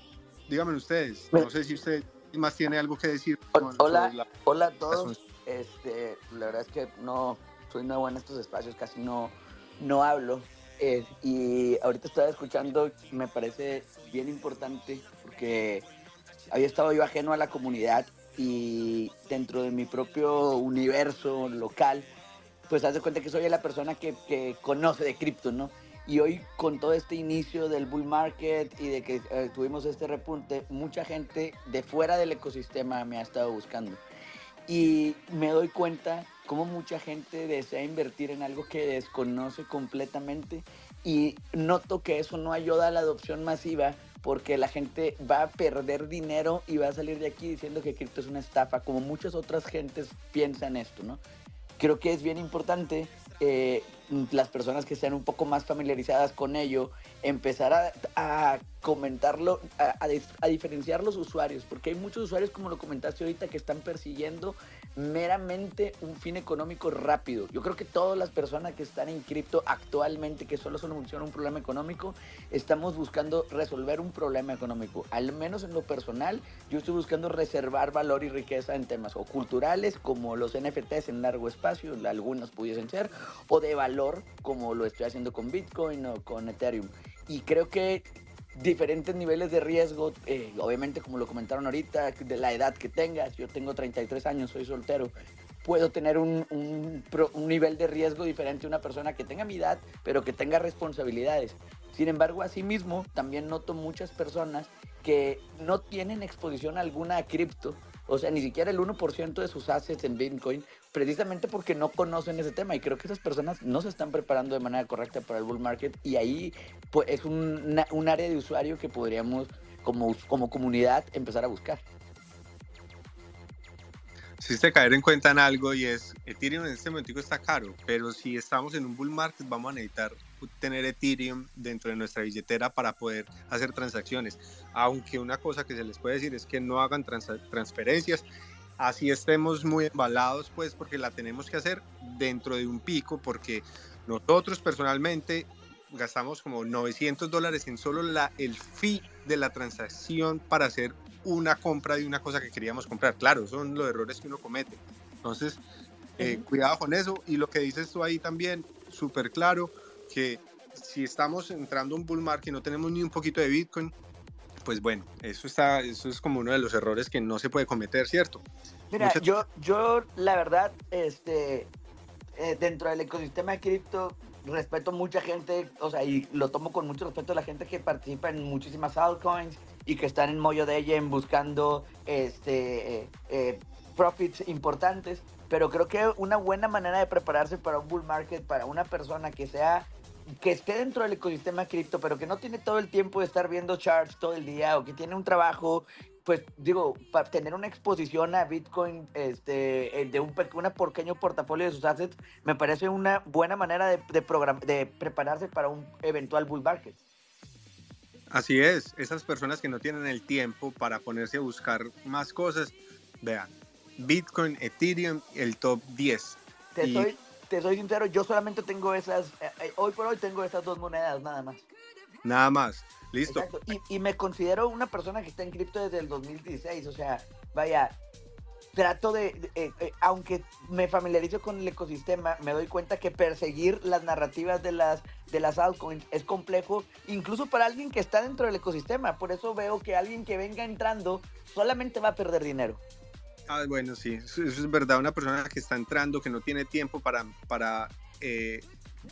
díganme ustedes, no sé si usted más tiene algo que decir. Hola, la, hola a todos. Este, la verdad es que no soy nuevo en estos espacios, casi no, no hablo. Eh, y ahorita estaba escuchando, me parece bien importante porque había estado yo ajeno a la comunidad y dentro de mi propio universo local, pues haz de cuenta que soy la persona que, que conoce de cripto, ¿no? Y hoy con todo este inicio del bull market y de que eh, tuvimos este repunte, mucha gente de fuera del ecosistema me ha estado buscando. Y me doy cuenta cómo mucha gente desea invertir en algo que desconoce completamente y noto que eso no ayuda a la adopción masiva porque la gente va a perder dinero y va a salir de aquí diciendo que cripto es una estafa, como muchas otras gentes piensan esto, ¿no? Creo que es bien importante eh, las personas que sean un poco más familiarizadas con ello, empezar a, comentarlo, a, a, diferenciar los usuarios, porque hay muchos usuarios, como lo comentaste ahorita, que están persiguiendo meramente un fin económico rápido. Yo creo que todas las personas que están en cripto actualmente, que solo solucionan un problema económico, estamos buscando resolver un problema económico. Al menos en lo personal, yo estoy buscando reservar valor y riqueza en temas o culturales, como los NFTs en largo espacio, algunos pudiesen ser, o de valor, como lo estoy haciendo con Bitcoin o con Ethereum. Y creo que diferentes niveles de riesgo, eh, obviamente como lo comentaron ahorita, de la edad que tengas, yo tengo 33 años, soy soltero, puedo tener un, un, un, nivel de riesgo diferente a una persona que tenga mi edad, pero que tenga responsabilidades. Sin embargo, asimismo, también noto muchas personas que no tienen exposición alguna a cripto, o sea, ni siquiera el 1% de sus assets en Bitcoin, precisamente porque no conocen ese tema. Y creo que esas personas no se están preparando de manera correcta para el bull market. Y ahí pues, es un, un área de usuario que podríamos, como, como comunidad, empezar a buscar. Hiciste caer en cuenta en algo y es, Ethereum en este momento está caro, pero si estamos en un bull market vamos a necesitar tener Ethereum dentro de nuestra billetera para poder hacer transacciones. Aunque una cosa que se les puede decir es que no hagan trans transferencias, así estemos muy embalados, pues porque la tenemos que hacer dentro de un pico, porque nosotros personalmente gastamos como 900 dólares en solo la, el fee de la transacción para hacer una compra de una cosa que queríamos comprar. Claro, son los errores que uno comete. Entonces, eh, cuidado con eso. Y lo que dices tú ahí también, súper claro, que si estamos entrando en bull market y no tenemos ni un poquito de Bitcoin, pues bueno, eso está, eso es como uno de los errores que no se puede cometer, ¿cierto? Mira, Muchas... yo, yo la verdad, este, eh, dentro del ecosistema de cripto, respeto mucha gente, o sea, y lo tomo con mucho respeto a la gente que participa en muchísimas altcoins y que están en mollo de ella buscando este, eh, eh, profits importantes. Pero creo que una buena manera de prepararse para un bull market, para una persona que sea que esté dentro del ecosistema cripto, pero que no tiene todo el tiempo de estar viendo charts todo el día o que tiene un trabajo, pues digo, para tener una exposición a Bitcoin este, de un una pequeño portafolio de sus assets, me parece una buena manera de, de, de prepararse para un eventual bull market. Así es, esas personas que no tienen el tiempo para ponerse a buscar más cosas, vean, Bitcoin, Ethereum, el top 10. Te y... soy te soy sincero, yo solamente tengo esas, eh, hoy por hoy tengo esas dos monedas nada más. Nada más, listo. Y, y, me considero una persona que está en cripto desde el 2016, o sea, vaya, trato de, de eh, eh, aunque me familiarizo con el ecosistema, me doy cuenta que perseguir las narrativas de las, de las altcoins es complejo, incluso para alguien que está dentro del ecosistema. Por eso veo que alguien que venga entrando solamente va a perder dinero. Ah, bueno, sí, eso, es verdad. Una persona que está entrando, que no tiene tiempo para, para eh,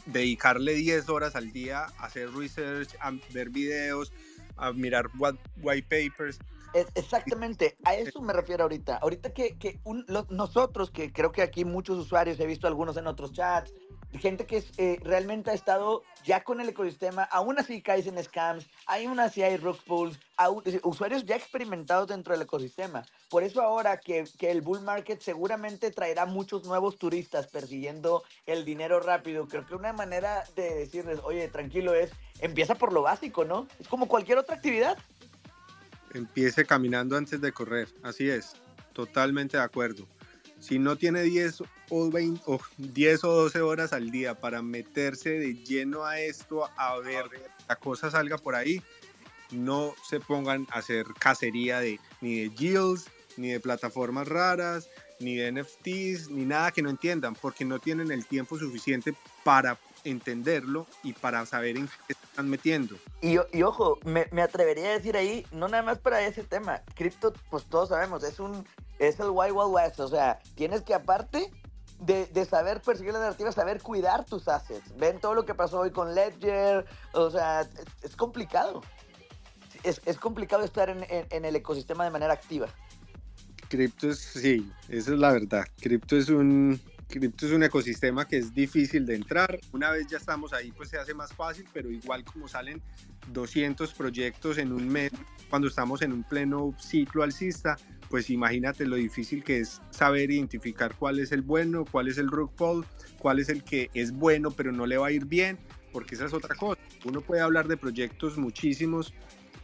dedicarle 10 horas al día a hacer research, a ver videos, a mirar white papers. Exactamente, a eso me refiero ahorita. Ahorita que, que nosotros, que creo que aquí muchos usuarios, he visto algunos en otros chats, gente que eh, realmente ha estado ya con el ecosistema, aún así caes en scams, aún así hay rug pulls, usuarios ya experimentados dentro del ecosistema. Por eso ahora que, que, el bull market seguramente traerá muchos nuevos turistas persiguiendo el dinero rápido, creo que una manera de decirles, oye, tranquilo es, empieza por lo básico, ¿no? Es como cualquier otra actividad. Empiece caminando antes de correr, así es, totalmente de acuerdo. Si no tiene 10 o, 20, o 10 o 12 horas al día para meterse de lleno a esto, a ver la cosa salga por ahí, no se pongan a hacer cacería de ni de yields, ni de plataformas raras, ni de NFTs, ni nada que no entiendan, porque no tienen el tiempo suficiente para entenderlo y para saber en qué están metiendo. Y, y ojo, me, me, atrevería a decir ahí, no nada más para ese tema, cripto, pues todos sabemos, es un es el Wild Wild West, o sea, tienes que aparte de, de, saber perseguir la narrativa, saber cuidar tus assets. Ven todo lo que pasó hoy con Ledger, o sea, es, complicado. Es, es, complicado estar en, en, en, el ecosistema de manera activa. Cripto es, sí, esa es la verdad. Cripto es un, cripto es un ecosistema que es difícil de entrar. Una vez ya estamos ahí, pues se hace más fácil, pero igual como salen 200 proyectos en un mes, cuando estamos en un pleno ciclo alcista, pues imagínate lo difícil que es saber identificar cuál es el bueno, cuál es el rug pull, cuál es el que es bueno pero no le va a ir bien, porque esa es otra cosa. Uno puede hablar de proyectos muchísimos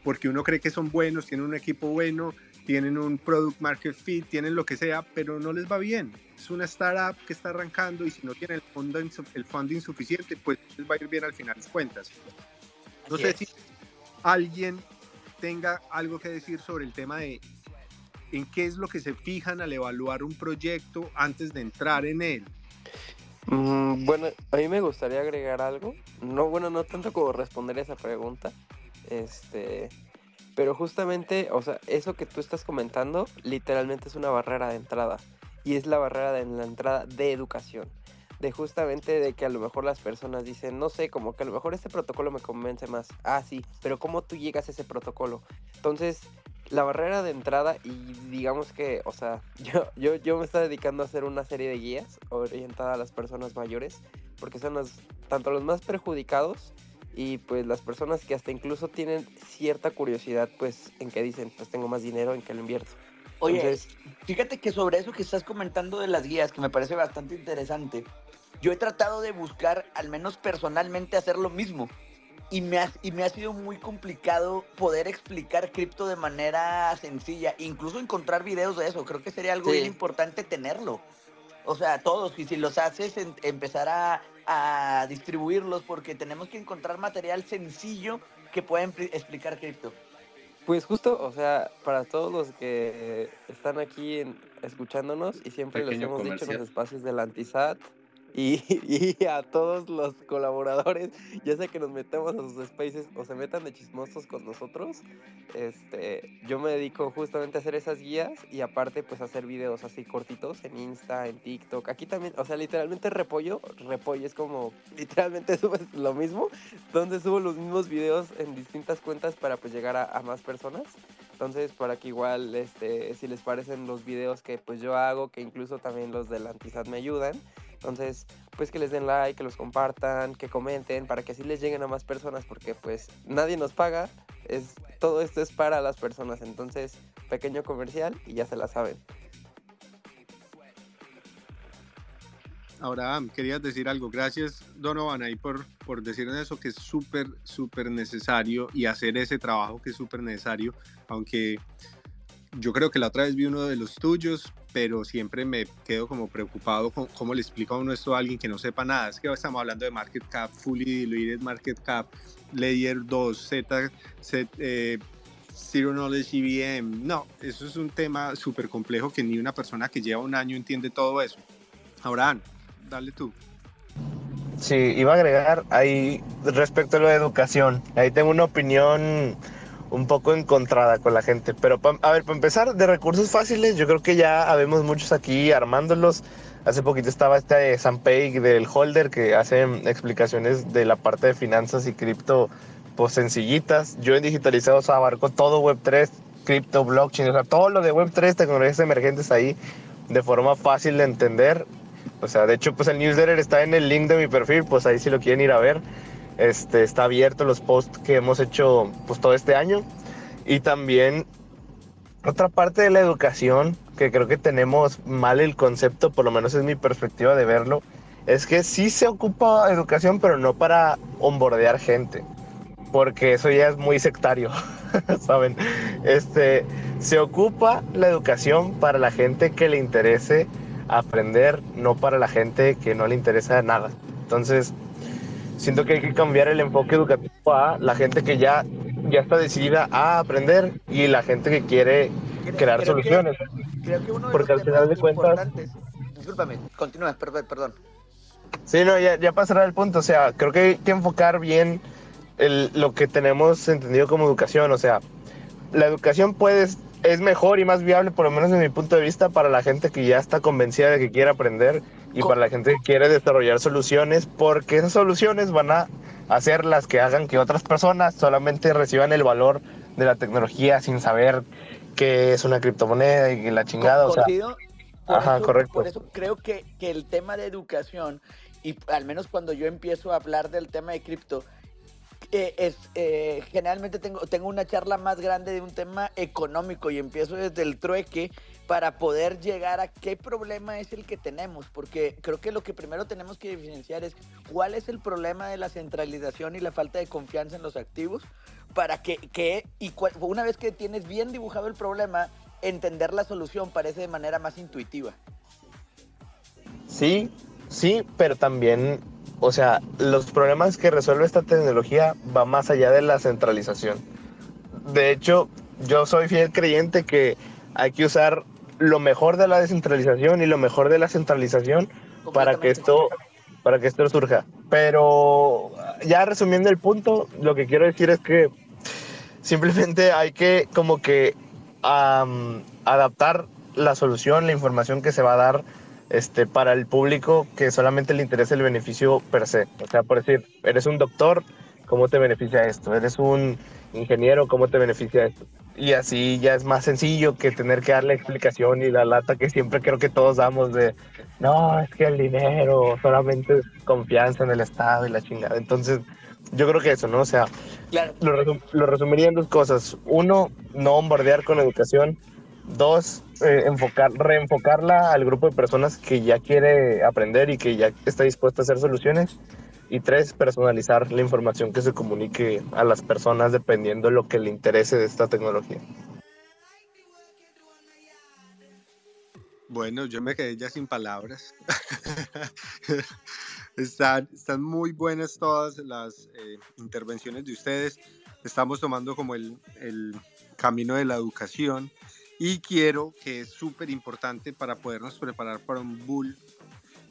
porque uno cree que son buenos, tienen un equipo bueno, tienen un product market fit, tienen lo que sea, pero no les va bien. Es una startup que está arrancando y si no tiene el funding, el funding suficiente, pues les va a ir bien al final de cuentas. No sé si alguien tenga algo que decir sobre el tema de en qué es lo que se fijan al evaluar un proyecto antes de entrar en él. Mm, bueno, a mí me gustaría agregar algo. No, bueno, no tanto como responder esa pregunta. Este, pero justamente, o sea, eso que tú estás comentando, literalmente es una barrera de entrada. Y es la barrera de la entrada de educación. De justamente de que a lo mejor las personas dicen, no sé, como que a lo mejor este protocolo me convence más. Ah, sí, pero ¿cómo tú llegas a ese protocolo? Entonces, la barrera de entrada y digamos que, o sea, yo, yo, yo me estoy dedicando a hacer una serie de guías orientada a las personas mayores, porque son los, tanto los más perjudicados y pues las personas que hasta incluso tienen cierta curiosidad pues en que dicen, pues tengo más dinero en que lo invierto. Oye, Entonces, fíjate que sobre eso que estás comentando de las guías, que me parece bastante interesante, yo he tratado de buscar, al menos personalmente, hacer lo mismo y me, ha, y me ha sido muy complicado poder explicar cripto de manera sencilla, incluso encontrar videos de eso. Creo que sería algo sí. bien importante tenerlo. O sea, todos, y si los haces, en, empezar a, a, distribuirlos, porque tenemos que encontrar material sencillo que pueda explicar cripto. Pues justo, o sea, para todos los que están aquí en, escuchándonos, y siempre Pequeño les hemos comercial. dicho en los espacios del Antisat, y, y, a todos los colaboradores, ya sea que nos metemos a sus spaces o se metan de chismosos con nosotros, este, yo me dedico justamente a hacer esas guías y aparte pues a hacer videos así cortitos en Insta, en TikTok, aquí también, o sea, literalmente repollo, repollo es como, literalmente subes lo mismo, donde subo los mismos videos en distintas cuentas para pues llegar a, a más personas. Entonces, para que igual, este, si les parecen los videos que pues yo hago, que incluso también los del Antisat me ayudan, entonces, pues que les den like, que los compartan, que comenten, para que así les lleguen a más personas, porque pues nadie nos paga, es, todo esto es para las personas. Entonces, pequeño comercial y ya se la saben. Ahora, querías decir algo. Gracias, Donovan, ahí por, por decirnos eso, que es súper, súper necesario y hacer ese trabajo que es súper necesario, aunque yo creo que la otra vez vi uno de los tuyos, pero siempre me quedo como preocupado con cómo le explica a uno esto a alguien que no sepa nada. Es que estamos hablando de market cap, fully diluted market cap, layer 2, Z, eh, Zero Knowledge EVM. No, eso es un tema súper complejo que ni una persona que lleva un año entiende todo eso. Abraham, dale tú. Sí, iba a agregar ahí respecto a lo de educación. Ahí tengo una opinión un poco encontrada con la gente. Pero, a ver, para empezar, de recursos fáciles, yo creo que ya habemos muchos aquí armándolos. Hace poquito estaba este Sanpay del Holder que hace explicaciones de la parte de finanzas y cripto, pues sencillitas. Yo en digitalizados abarco todo Web3, cripto, blockchain, o sea, todo lo de Web3, tecnologías emergentes ahí de forma fácil de entender. O sea, de hecho, pues el newsletter está en el link de mi perfil, pues ahí si lo quieren ir a ver. Este, está abierto los posts que hemos hecho pues todo este año. Y también otra parte de la educación, que creo que tenemos mal el concepto, por lo menos es mi perspectiva de verlo, es que sí se ocupa educación, pero no para onboardear gente, porque eso ya es muy sectario, ¿saben? Este, se ocupa la educación para la gente que le interese aprender, no para la gente que no le interesa nada. Entonces, siento que hay que cambiar el enfoque educativo a la gente que ya, ya está decidida a aprender y la gente que quiere Creo- crear creo que- soluciones. Creo que uno de Porque los al final de cuentas- importantes- Discúlpame, continúa, perdón, perdón. Sí, no, ya, ya pasará el punto. O sea, creo que hay que enfocar bien el- lo que tenemos entendido como educación. O sea, la educación puede, es mejor y más viable, por lo menos desde mi punto de vista, para la gente que ya está convencida de que quiere aprender y Co- para la gente que quiere desarrollar soluciones, porque esas soluciones van a hacer las que hagan que otras personas solamente reciban el valor de la tecnología sin saber qué es una criptomoneda y la chingada. O sea, Coincido. Por ajá, eso- correcto. Por eso creo que, que el tema de educación, y al menos cuando yo empiezo a hablar del tema de cripto, eh, eh, generalmente tengo, tengo una charla más grande de un tema económico y empiezo desde el trueque para poder llegar a qué problema es el que tenemos, porque creo que lo que primero tenemos que diferenciar es cuál es el problema de la centralización y la falta de confianza en los activos, para que, que y cuál- una vez que tienes bien dibujado el problema, entender la solución parece de manera más intuitiva. Sí, sí, pero también, o sea, los problemas que resuelve esta tecnología va más allá de la centralización. De hecho, yo soy fiel creyente que hay que usar lo mejor de la descentralización y lo mejor de la centralización para que esto para que esto surja. Pero ya resumiendo el punto, lo que quiero decir es que simplemente hay que como que am, adaptar la solución, la información que se va a dar este, para el público que solamente le interesa el beneficio per se. O sea, por decir, eres un doctor, ¿cómo te beneficia esto? Eres un ingeniero, ¿cómo te beneficia esto? Y así ya es más sencillo que tener que darle explicación y la lata que siempre creo que todos damos de, no, es que el dinero solamente es confianza en el Estado y la chingada. Entonces, yo creo que eso, ¿no? O sea, Claro, lo, resum- lo resumiría en dos cosas. Uno, no bombardear con educación. Dos, eh, enfocar, reenfocarla al grupo de personas que ya quiere aprender y que ya está dispuesta a hacer soluciones. Y tres, personalizar la información que se comunique a las personas dependiendo de lo que le interese de esta tecnología. Bueno, yo me quedé ya sin palabras. están, están muy buenas todas las eh, intervenciones de ustedes. Estamos tomando como el, el camino de la educación y quiero que es súper importante para podernos preparar para un bull.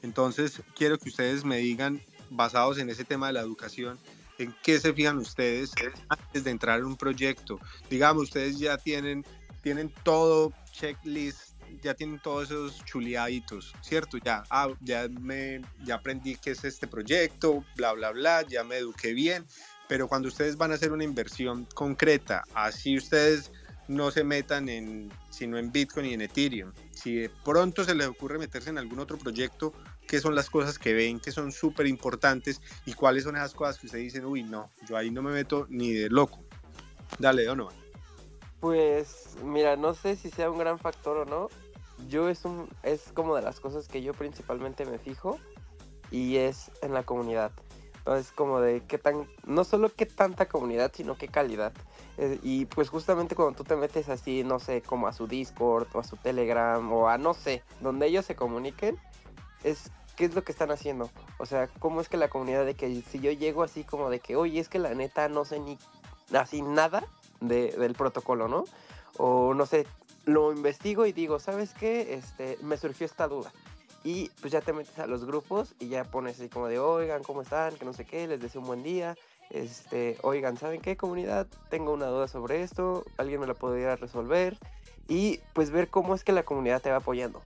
Entonces, quiero que ustedes me digan, basados en ese tema de la educación, en qué se fijan ustedes antes de entrar en un proyecto. Digamos, ustedes ya tienen, tienen todo checklist ya tienen todos esos chuleaditos, ¿cierto? Ya, ah, ya, me, ya aprendí qué es este proyecto, bla, bla, bla, ya me eduqué bien, pero cuando ustedes van a hacer una inversión concreta, así ustedes no se metan en, sino en Bitcoin y en Ethereum. Si de pronto se les ocurre meterse en algún otro proyecto, ¿qué son las cosas que ven que son súper importantes y cuáles son esas cosas que ustedes dicen, uy, no, yo ahí no me meto ni de loco? Dale, Donovan. Pues mira, no sé si sea un gran factor o no. Yo es un es como de las cosas que yo principalmente me fijo y es en la comunidad. Entonces como de qué tan no solo qué tanta comunidad, sino qué calidad. Eh, y pues justamente cuando tú te metes así, no sé, como a su Discord o a su Telegram o a no sé, donde ellos se comuniquen, es qué es lo que están haciendo. O sea, cómo es que la comunidad de que si yo llego así como de que, oye, es que la neta no sé ni así nada de, del protocolo, ¿no? O no sé, lo investigo y digo, ¿sabes qué? Este, me surgió esta duda. Y pues ya te metes a los grupos y ya pones así como de, oigan, ¿cómo están? Que no sé qué, les deseo un buen día. Este, oigan, ¿saben qué comunidad? Tengo una duda sobre esto, alguien me la podría resolver. Y pues ver cómo es que la comunidad te va apoyando.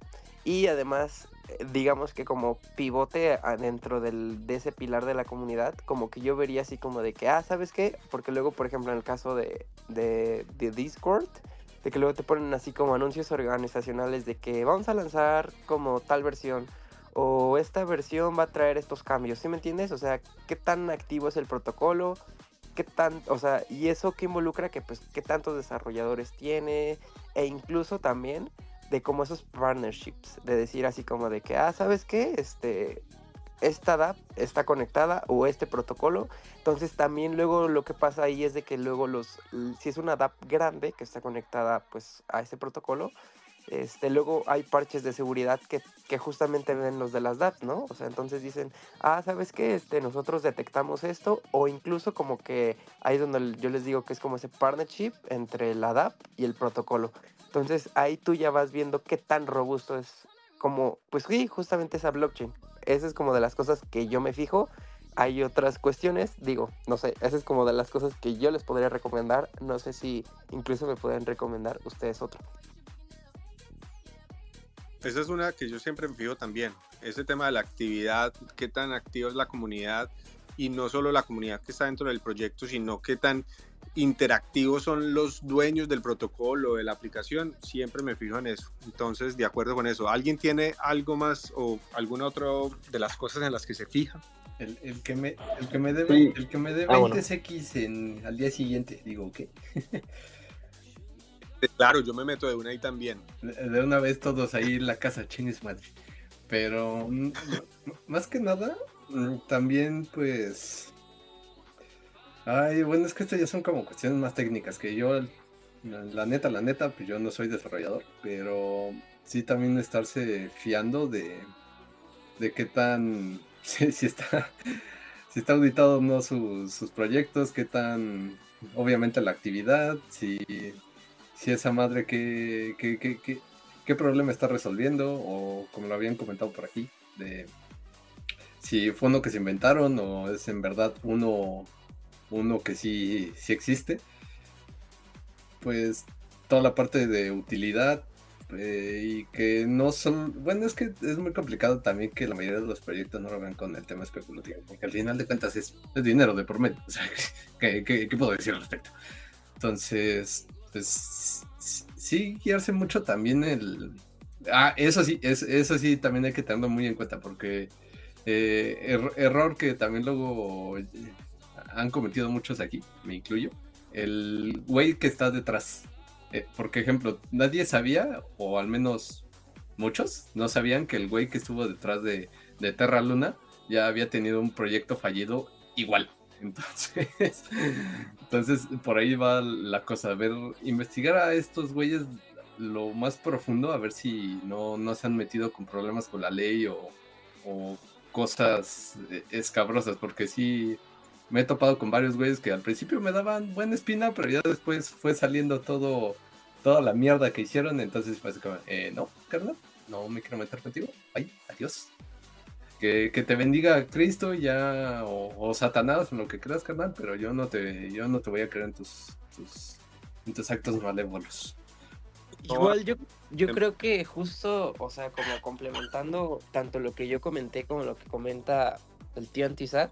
Y además, eh, digamos que como pivote dentro de ese pilar de la comunidad, como que yo vería así como de que, ah, ¿sabes qué? Porque luego, por ejemplo, en el caso de, de, de Discord, de que luego te ponen así como anuncios organizacionales de que vamos a lanzar como tal versión o esta versión va a traer estos cambios, ¿sí me entiendes? O sea, qué tan activo es el protocolo, qué tan, o sea, y eso que involucra que pues qué tantos desarrolladores tiene e incluso también de como esos partnerships, de decir así como de que, ah, ¿sabes qué? Este, esta DAP está conectada o este protocolo. Entonces también luego lo que pasa ahí es de que luego los, si es una DAP grande que está conectada pues a ese protocolo, este, luego hay parches de seguridad que, que, justamente ven los de las DAPs, ¿no? O sea, entonces dicen, ah, ¿sabes qué? Este, nosotros detectamos esto, o incluso como que ahí es donde yo les digo que es como ese partnership entre la DAP y el protocolo. Entonces ahí tú ya vas viendo qué tan robusto es como, pues sí, justamente esa blockchain. Esa es como de las cosas que yo me fijo. Hay otras cuestiones, digo, no sé, esa es como de las cosas que yo les podría recomendar. No sé si incluso me pueden recomendar ustedes otro. Esa es una que yo siempre me fijo también. Ese tema de la actividad, qué tan activa es la comunidad y no solo la comunidad que está dentro del proyecto, sino qué tan interactivos son los dueños del protocolo, de la aplicación, siempre me fijo en eso. Entonces, de acuerdo con eso, ¿alguien tiene algo más o alguna otra de las cosas en las que se fija? El, el que, me, el que me debe, el que me ah, 20x en, al día siguiente, digo, ¿qué? Claro, yo me meto de una ahí también. De una vez todos ahí en la casa, chines madre. Pero mm, más que nada, mm, también pues... Ay, bueno, es que estas ya son como cuestiones más técnicas que yo, la neta, la neta, pues yo no soy desarrollador, pero sí también estarse fiando de, de qué tan, si, está, si está auditado o no sus proyectos, qué tan, obviamente la actividad, si si esa madre qué, qué, problema está resolviendo, o como lo habían comentado por aquí, de si fue uno que se inventaron o es en verdad uno, uno que sí, sí existe. Pues toda la parte de utilidad eh, y que no son, bueno, es que es muy complicado también que la mayoría de los proyectos no lo vean con el tema especulativo, porque al final de cuentas es, dinero de por medio, o sea, ¿qué, qué puedo decir al respecto? Entonces, pues sí guiarse mucho también el... Ah, eso sí, es, eso sí también hay que tenerlo muy en cuenta porque eh, error que también luego han cometido muchos aquí, me incluyo, el güey que está detrás. Eh, por ejemplo, nadie sabía, o al menos muchos, no sabían que el güey que estuvo detrás de, de Terra Luna ya había tenido un proyecto fallido igual. Entonces, entonces por ahí va la cosa, a ver, investigar a estos güeyes lo más profundo, a ver si no, no se han metido con problemas con la ley o, cosas escabrosas, porque sí me he topado con varios güeyes que al principio me daban buena espina, pero ya después fue saliendo todo, toda la mierda que hicieron, entonces fue así como, eh, no, carnal, no me quiero meter contigo, ay, adiós. Que, te bendiga Cristo ya o, Satanás en lo que creas, carnal, pero yo no te, yo no te voy a creer en tus, en tus actos malévolos. Igual yo, yo em creo que justo, o sea, como complementando tanto lo que yo comenté como lo que comenta el tío Antisat,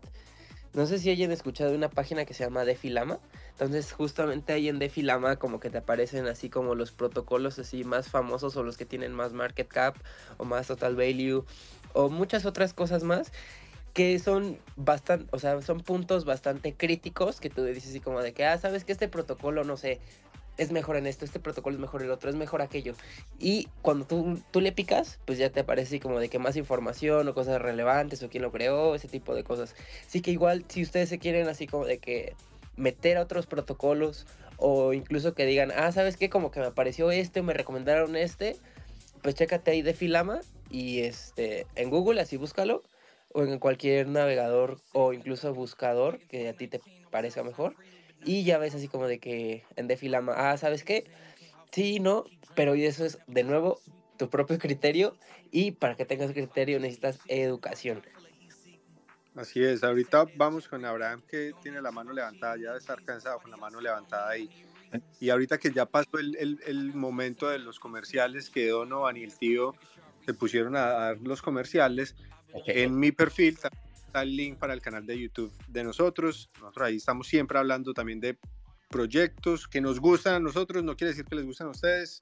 no sé si hayan escuchado una página que se llama Defilama. Entonces, justamente ahí en Defilama como que te aparecen así como los protocolos así más famosos o los que tienen más market cap o más total value o muchas otras cosas más que son bastante, o sea, son puntos bastante críticos que tú dices así como de que, ah, sabes que este protocolo, no sé, es mejor en esto, este protocolo es mejor en el otro, es mejor aquello. Y cuando tú, tú le picas, pues ya te aparece como de que más información o cosas relevantes o quién lo creó, ese tipo de cosas. Así que igual, si ustedes se quieren así como de que meter a otros protocolos o incluso que digan, ah, ¿sabes qué? Como que me apareció este, me recomendaron este, pues chécate ahí de Filama y este, en Google, así búscalo, o en cualquier navegador o incluso buscador que a ti te parezca mejor. Y ya ves así como de que en Defilama, ah, ¿sabes qué? Sí, no, pero eso es de nuevo tu propio criterio y para que tengas criterio necesitas educación. Así es, ahorita vamos con Abraham que tiene la mano levantada, ya de estar cansado con la mano levantada ahí. Y ahorita que ya pasó el, el, el momento de los comerciales que Donovan y el tío se pusieron a dar los comerciales. En mi perfil está el link para el canal de YouTube de nosotros. Nosotros ahí estamos siempre hablando también de proyectos que nos gustan a nosotros, no quiere decir que les gusten a ustedes,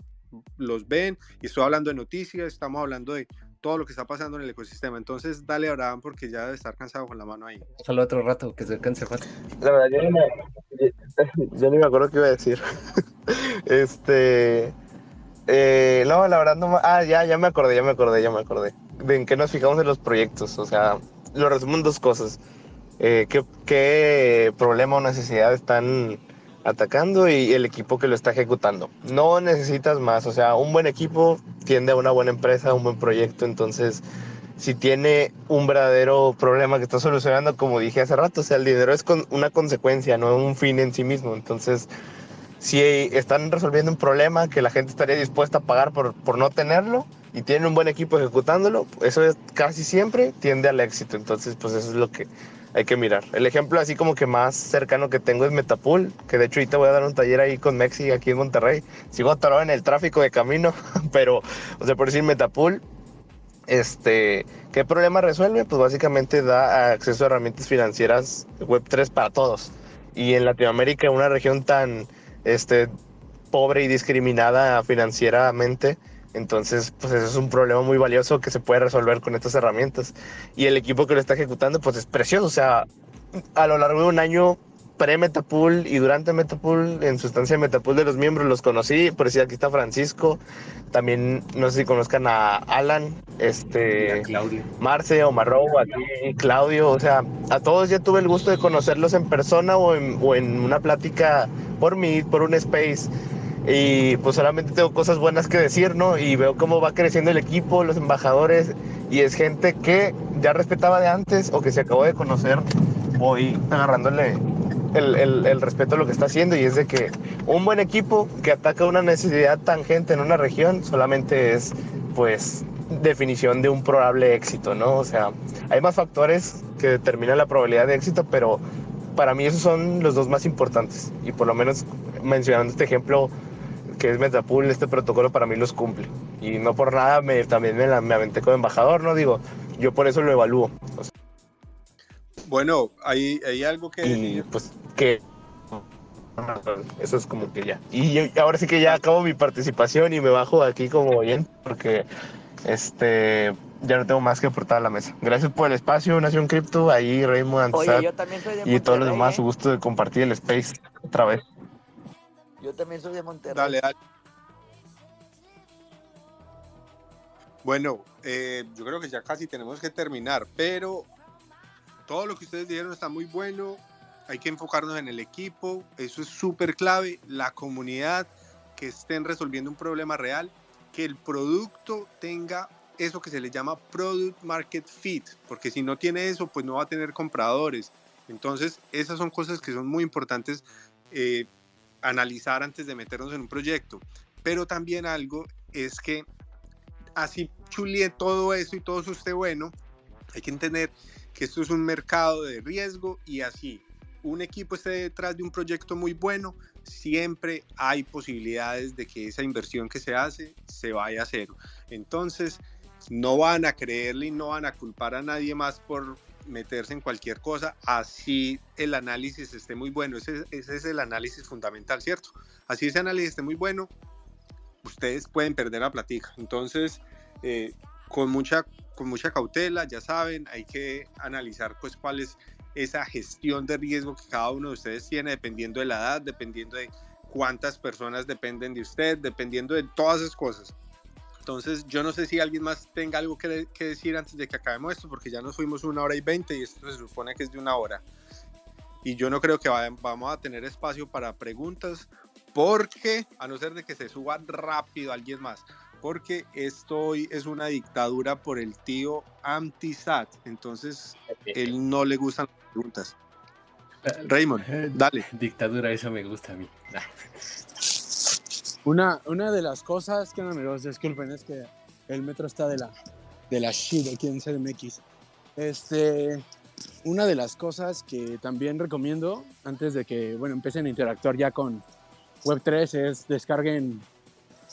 los ven y estoy hablando de noticias, estamos hablando de todo lo que está pasando en el ecosistema. Entonces, dale Abraham porque ya debe estar cansado con la mano ahí. Solo otro rato que se canse fácil. La verdad, yo no me, yo ni me acuerdo qué iba a decir. este. Eh, no, la verdad no. me- Ah, ya, ya me acordé, ya me acordé, ya me acordé. De en qué nos fijamos en los proyectos. O sea, lo resumo en dos cosas. Eh, ¿qué, ¿Qué problema o necesidad están atacando y el equipo que lo está ejecutando? No necesitas más. O sea, un buen equipo tiende a una buena empresa, un buen proyecto. Entonces, si tiene un verdadero problema que está solucionando, como dije hace rato, o sea, el dinero es con una consecuencia, no un fin en sí mismo. Entonces, si están resolviendo un problema que la gente estaría dispuesta a pagar por, por no tenerlo y tienen un buen equipo ejecutándolo, eso es casi siempre tiende al éxito. Entonces, pues eso es lo que hay que mirar. El ejemplo así como que más cercano que tengo es Metapool, que de hecho ahorita voy a dar un taller ahí con Mexi aquí en Monterrey. Sigo atorado en el tráfico de camino, pero, o sea, por decir Metapool, este, ¿qué problema resuelve? Pues básicamente da acceso a herramientas financieras Web3 para todos. Y en Latinoamérica, una región tan este, pobre y discriminada financieramente, entonces pues eso es un problema muy valioso que se puede resolver con estas herramientas. Y el equipo que lo está ejecutando pues es precioso, o sea, a lo largo de un año pre-Metapool y durante Metapool, en su estancia de Metapool de los miembros, los conocí. Por decir, aquí está Francisco. También, no sé si conozcan a Alan, este, Claudio. Marce o Marrow, aquí Claudio. O sea, a todos ya tuve el gusto de conocerlos en persona o en, o en una plática por mí, por un space. Y pues solamente tengo cosas buenas que decir, ¿no? Y veo cómo va creciendo el equipo, los embajadores, y es gente que ya respetaba de antes o que se acabó de conocer. Voy agarrándole el, el, el, respeto a lo que está haciendo y es de que un buen equipo que ataca una necesidad tangente en una región solamente es pues definición de un probable éxito, ¿no? O sea, hay más factores que determinan la probabilidad de éxito, pero para mí esos son los dos más importantes y por lo menos mencionando este ejemplo que es Metapool, este protocolo para mí los cumple y no por nada me, también me, la, me aventé como embajador, ¿no? Digo, yo por eso lo evalúo. O sea, bueno, hay, hay algo que... Y pues que... Eso es como que ya. Y yo, ahora sí que ya acabo mi participación y me bajo aquí como bien porque este ya no tengo más que aportar a la mesa. Gracias por el espacio, Nación Cripto, ahí Raymond Oye, yo también soy de y todos los demás, ¿eh? su gusto de compartir el space otra vez. Yo también soy de Monterrey. Dale, dale. Bueno, eh, yo creo que ya casi tenemos que terminar, pero todo lo que ustedes dijeron está muy bueno. Hay que enfocarnos en el equipo, eso es súper clave. La comunidad, que estén resolviendo un problema real, que el producto tenga eso que se le llama product market fit, porque si no tiene eso, pues no va a tener compradores. Entonces, esas son cosas que son muy importantes eh, analizar antes de meternos en un proyecto. Pero también algo es que así chulie todo eso y todo eso esté bueno, hay que entender que esto es un mercado de riesgo y así un equipo esté detrás de un proyecto muy bueno, siempre hay posibilidades de que esa inversión que se hace se vaya a cero. Entonces, no van a creerle y no van a culpar a nadie más por meterse en cualquier cosa, así el análisis esté muy bueno. Ese, es el análisis fundamental, ¿cierto? Así ese análisis esté muy bueno, ustedes pueden perder la platica. Entonces, eh, con, mucha, con mucha cautela, ya saben, hay que analizar pues cuál es esa gestión de riesgo que cada uno de ustedes tiene, dependiendo de la edad, dependiendo de cuántas personas dependen de usted, dependiendo de todas esas cosas. Entonces, yo no sé si alguien más tenga algo que, que decir antes de que acabemos esto, porque ya nos fuimos una hora y veinte y esto se supone que es de una hora. Y yo no creo que vaya, vamos a tener espacio para preguntas, porque, a no ser de que se suba rápido alguien más, porque esto hoy es una dictadura por el tío anti-SAT, entonces él no le gustan las preguntas. Raymond, dale. Dictadura, eso me gusta a mí. Una, una de las cosas que no me los disculpen es que el metro está de la, de la shit aquí en CDMX. Este, una de las cosas que también recomiendo antes de que bueno, empiecen a interactuar ya con Web3 es descarguen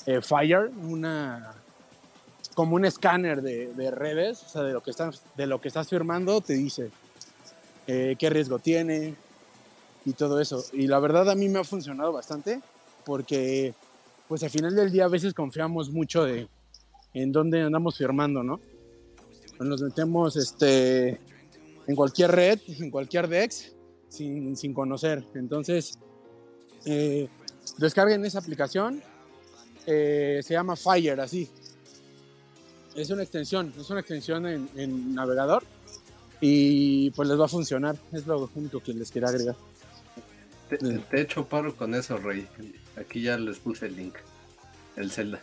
eh, Fire, una, como un escáner de, de, redes, o sea, de lo que estás, de lo que estás firmando, te dice eh, qué riesgo tiene y todo eso. Y la verdad a mí me ha funcionado bastante porque pues al final del día a veces confiamos mucho de en dónde andamos firmando, ¿no? Nos metemos este, en cualquier red, en cualquier DEX, sin, sin conocer. Entonces, eh, descarguen esa aplicación. Eh, se llama Fire, así. Es una extensión, es una extensión en, navegador y pues les va a funcionar. Es lo único que les quería agregar. Te, te echo paro con eso, Rey. Aquí ya les puse el link. El Zelda.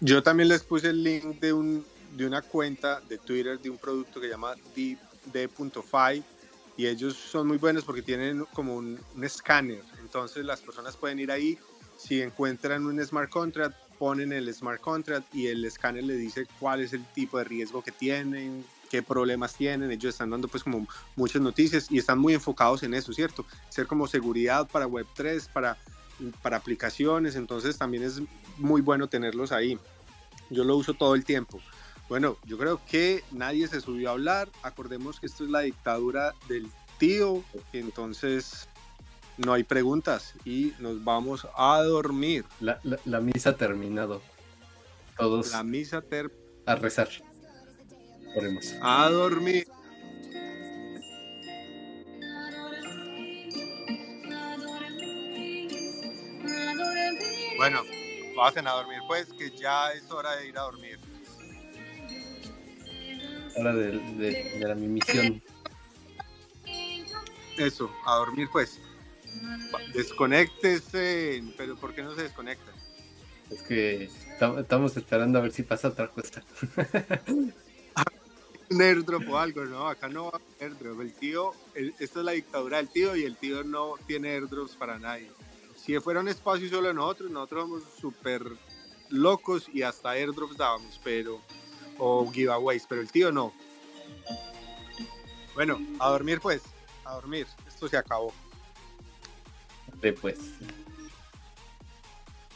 Yo también les puse el link de, un, de una cuenta de Twitter de un producto que se llama D.5 y ellos son muy buenos porque tienen como un, un escáner. Entonces las personas pueden ir ahí, si encuentran un smart contract, ponen el smart contract y el escáner le dice cuál es el tipo de riesgo que tienen, qué problemas tienen. Ellos están dando pues como muchas noticias y están muy enfocados en eso, ¿cierto? Ser como seguridad para Web3, para, para aplicaciones, entonces también es muy bueno tenerlos ahí. Yo lo uso todo el tiempo. Bueno, yo creo que nadie se subió a hablar. Acordemos que esto es la dictadura del tío, entonces no hay preguntas y nos vamos a dormir. La, la, la misa ha terminado. Todos La misa ter a rezar. Oremos. a dormir. Bueno, pasen a dormir pues, que ya es hora de ir a dormir. Hora de, de, de la mi misión. Eso, a dormir pues. Desconéctese, pero ¿por qué no se desconectan? Es que tam- estamos esperando a ver si pasa otra cosa. Airdrop o algo, ¿no? Acá no va a airdrop. El tío, el- esta es la dictadura del tío y el tío no tiene airdrops para nadie. Si fuera un espacio solo nosotros, nosotros somos súper locos y hasta airdrops dábamos, pero. O giveaways, pero el tío no. Bueno, a dormir pues. A dormir. Esto se acabó. De pues.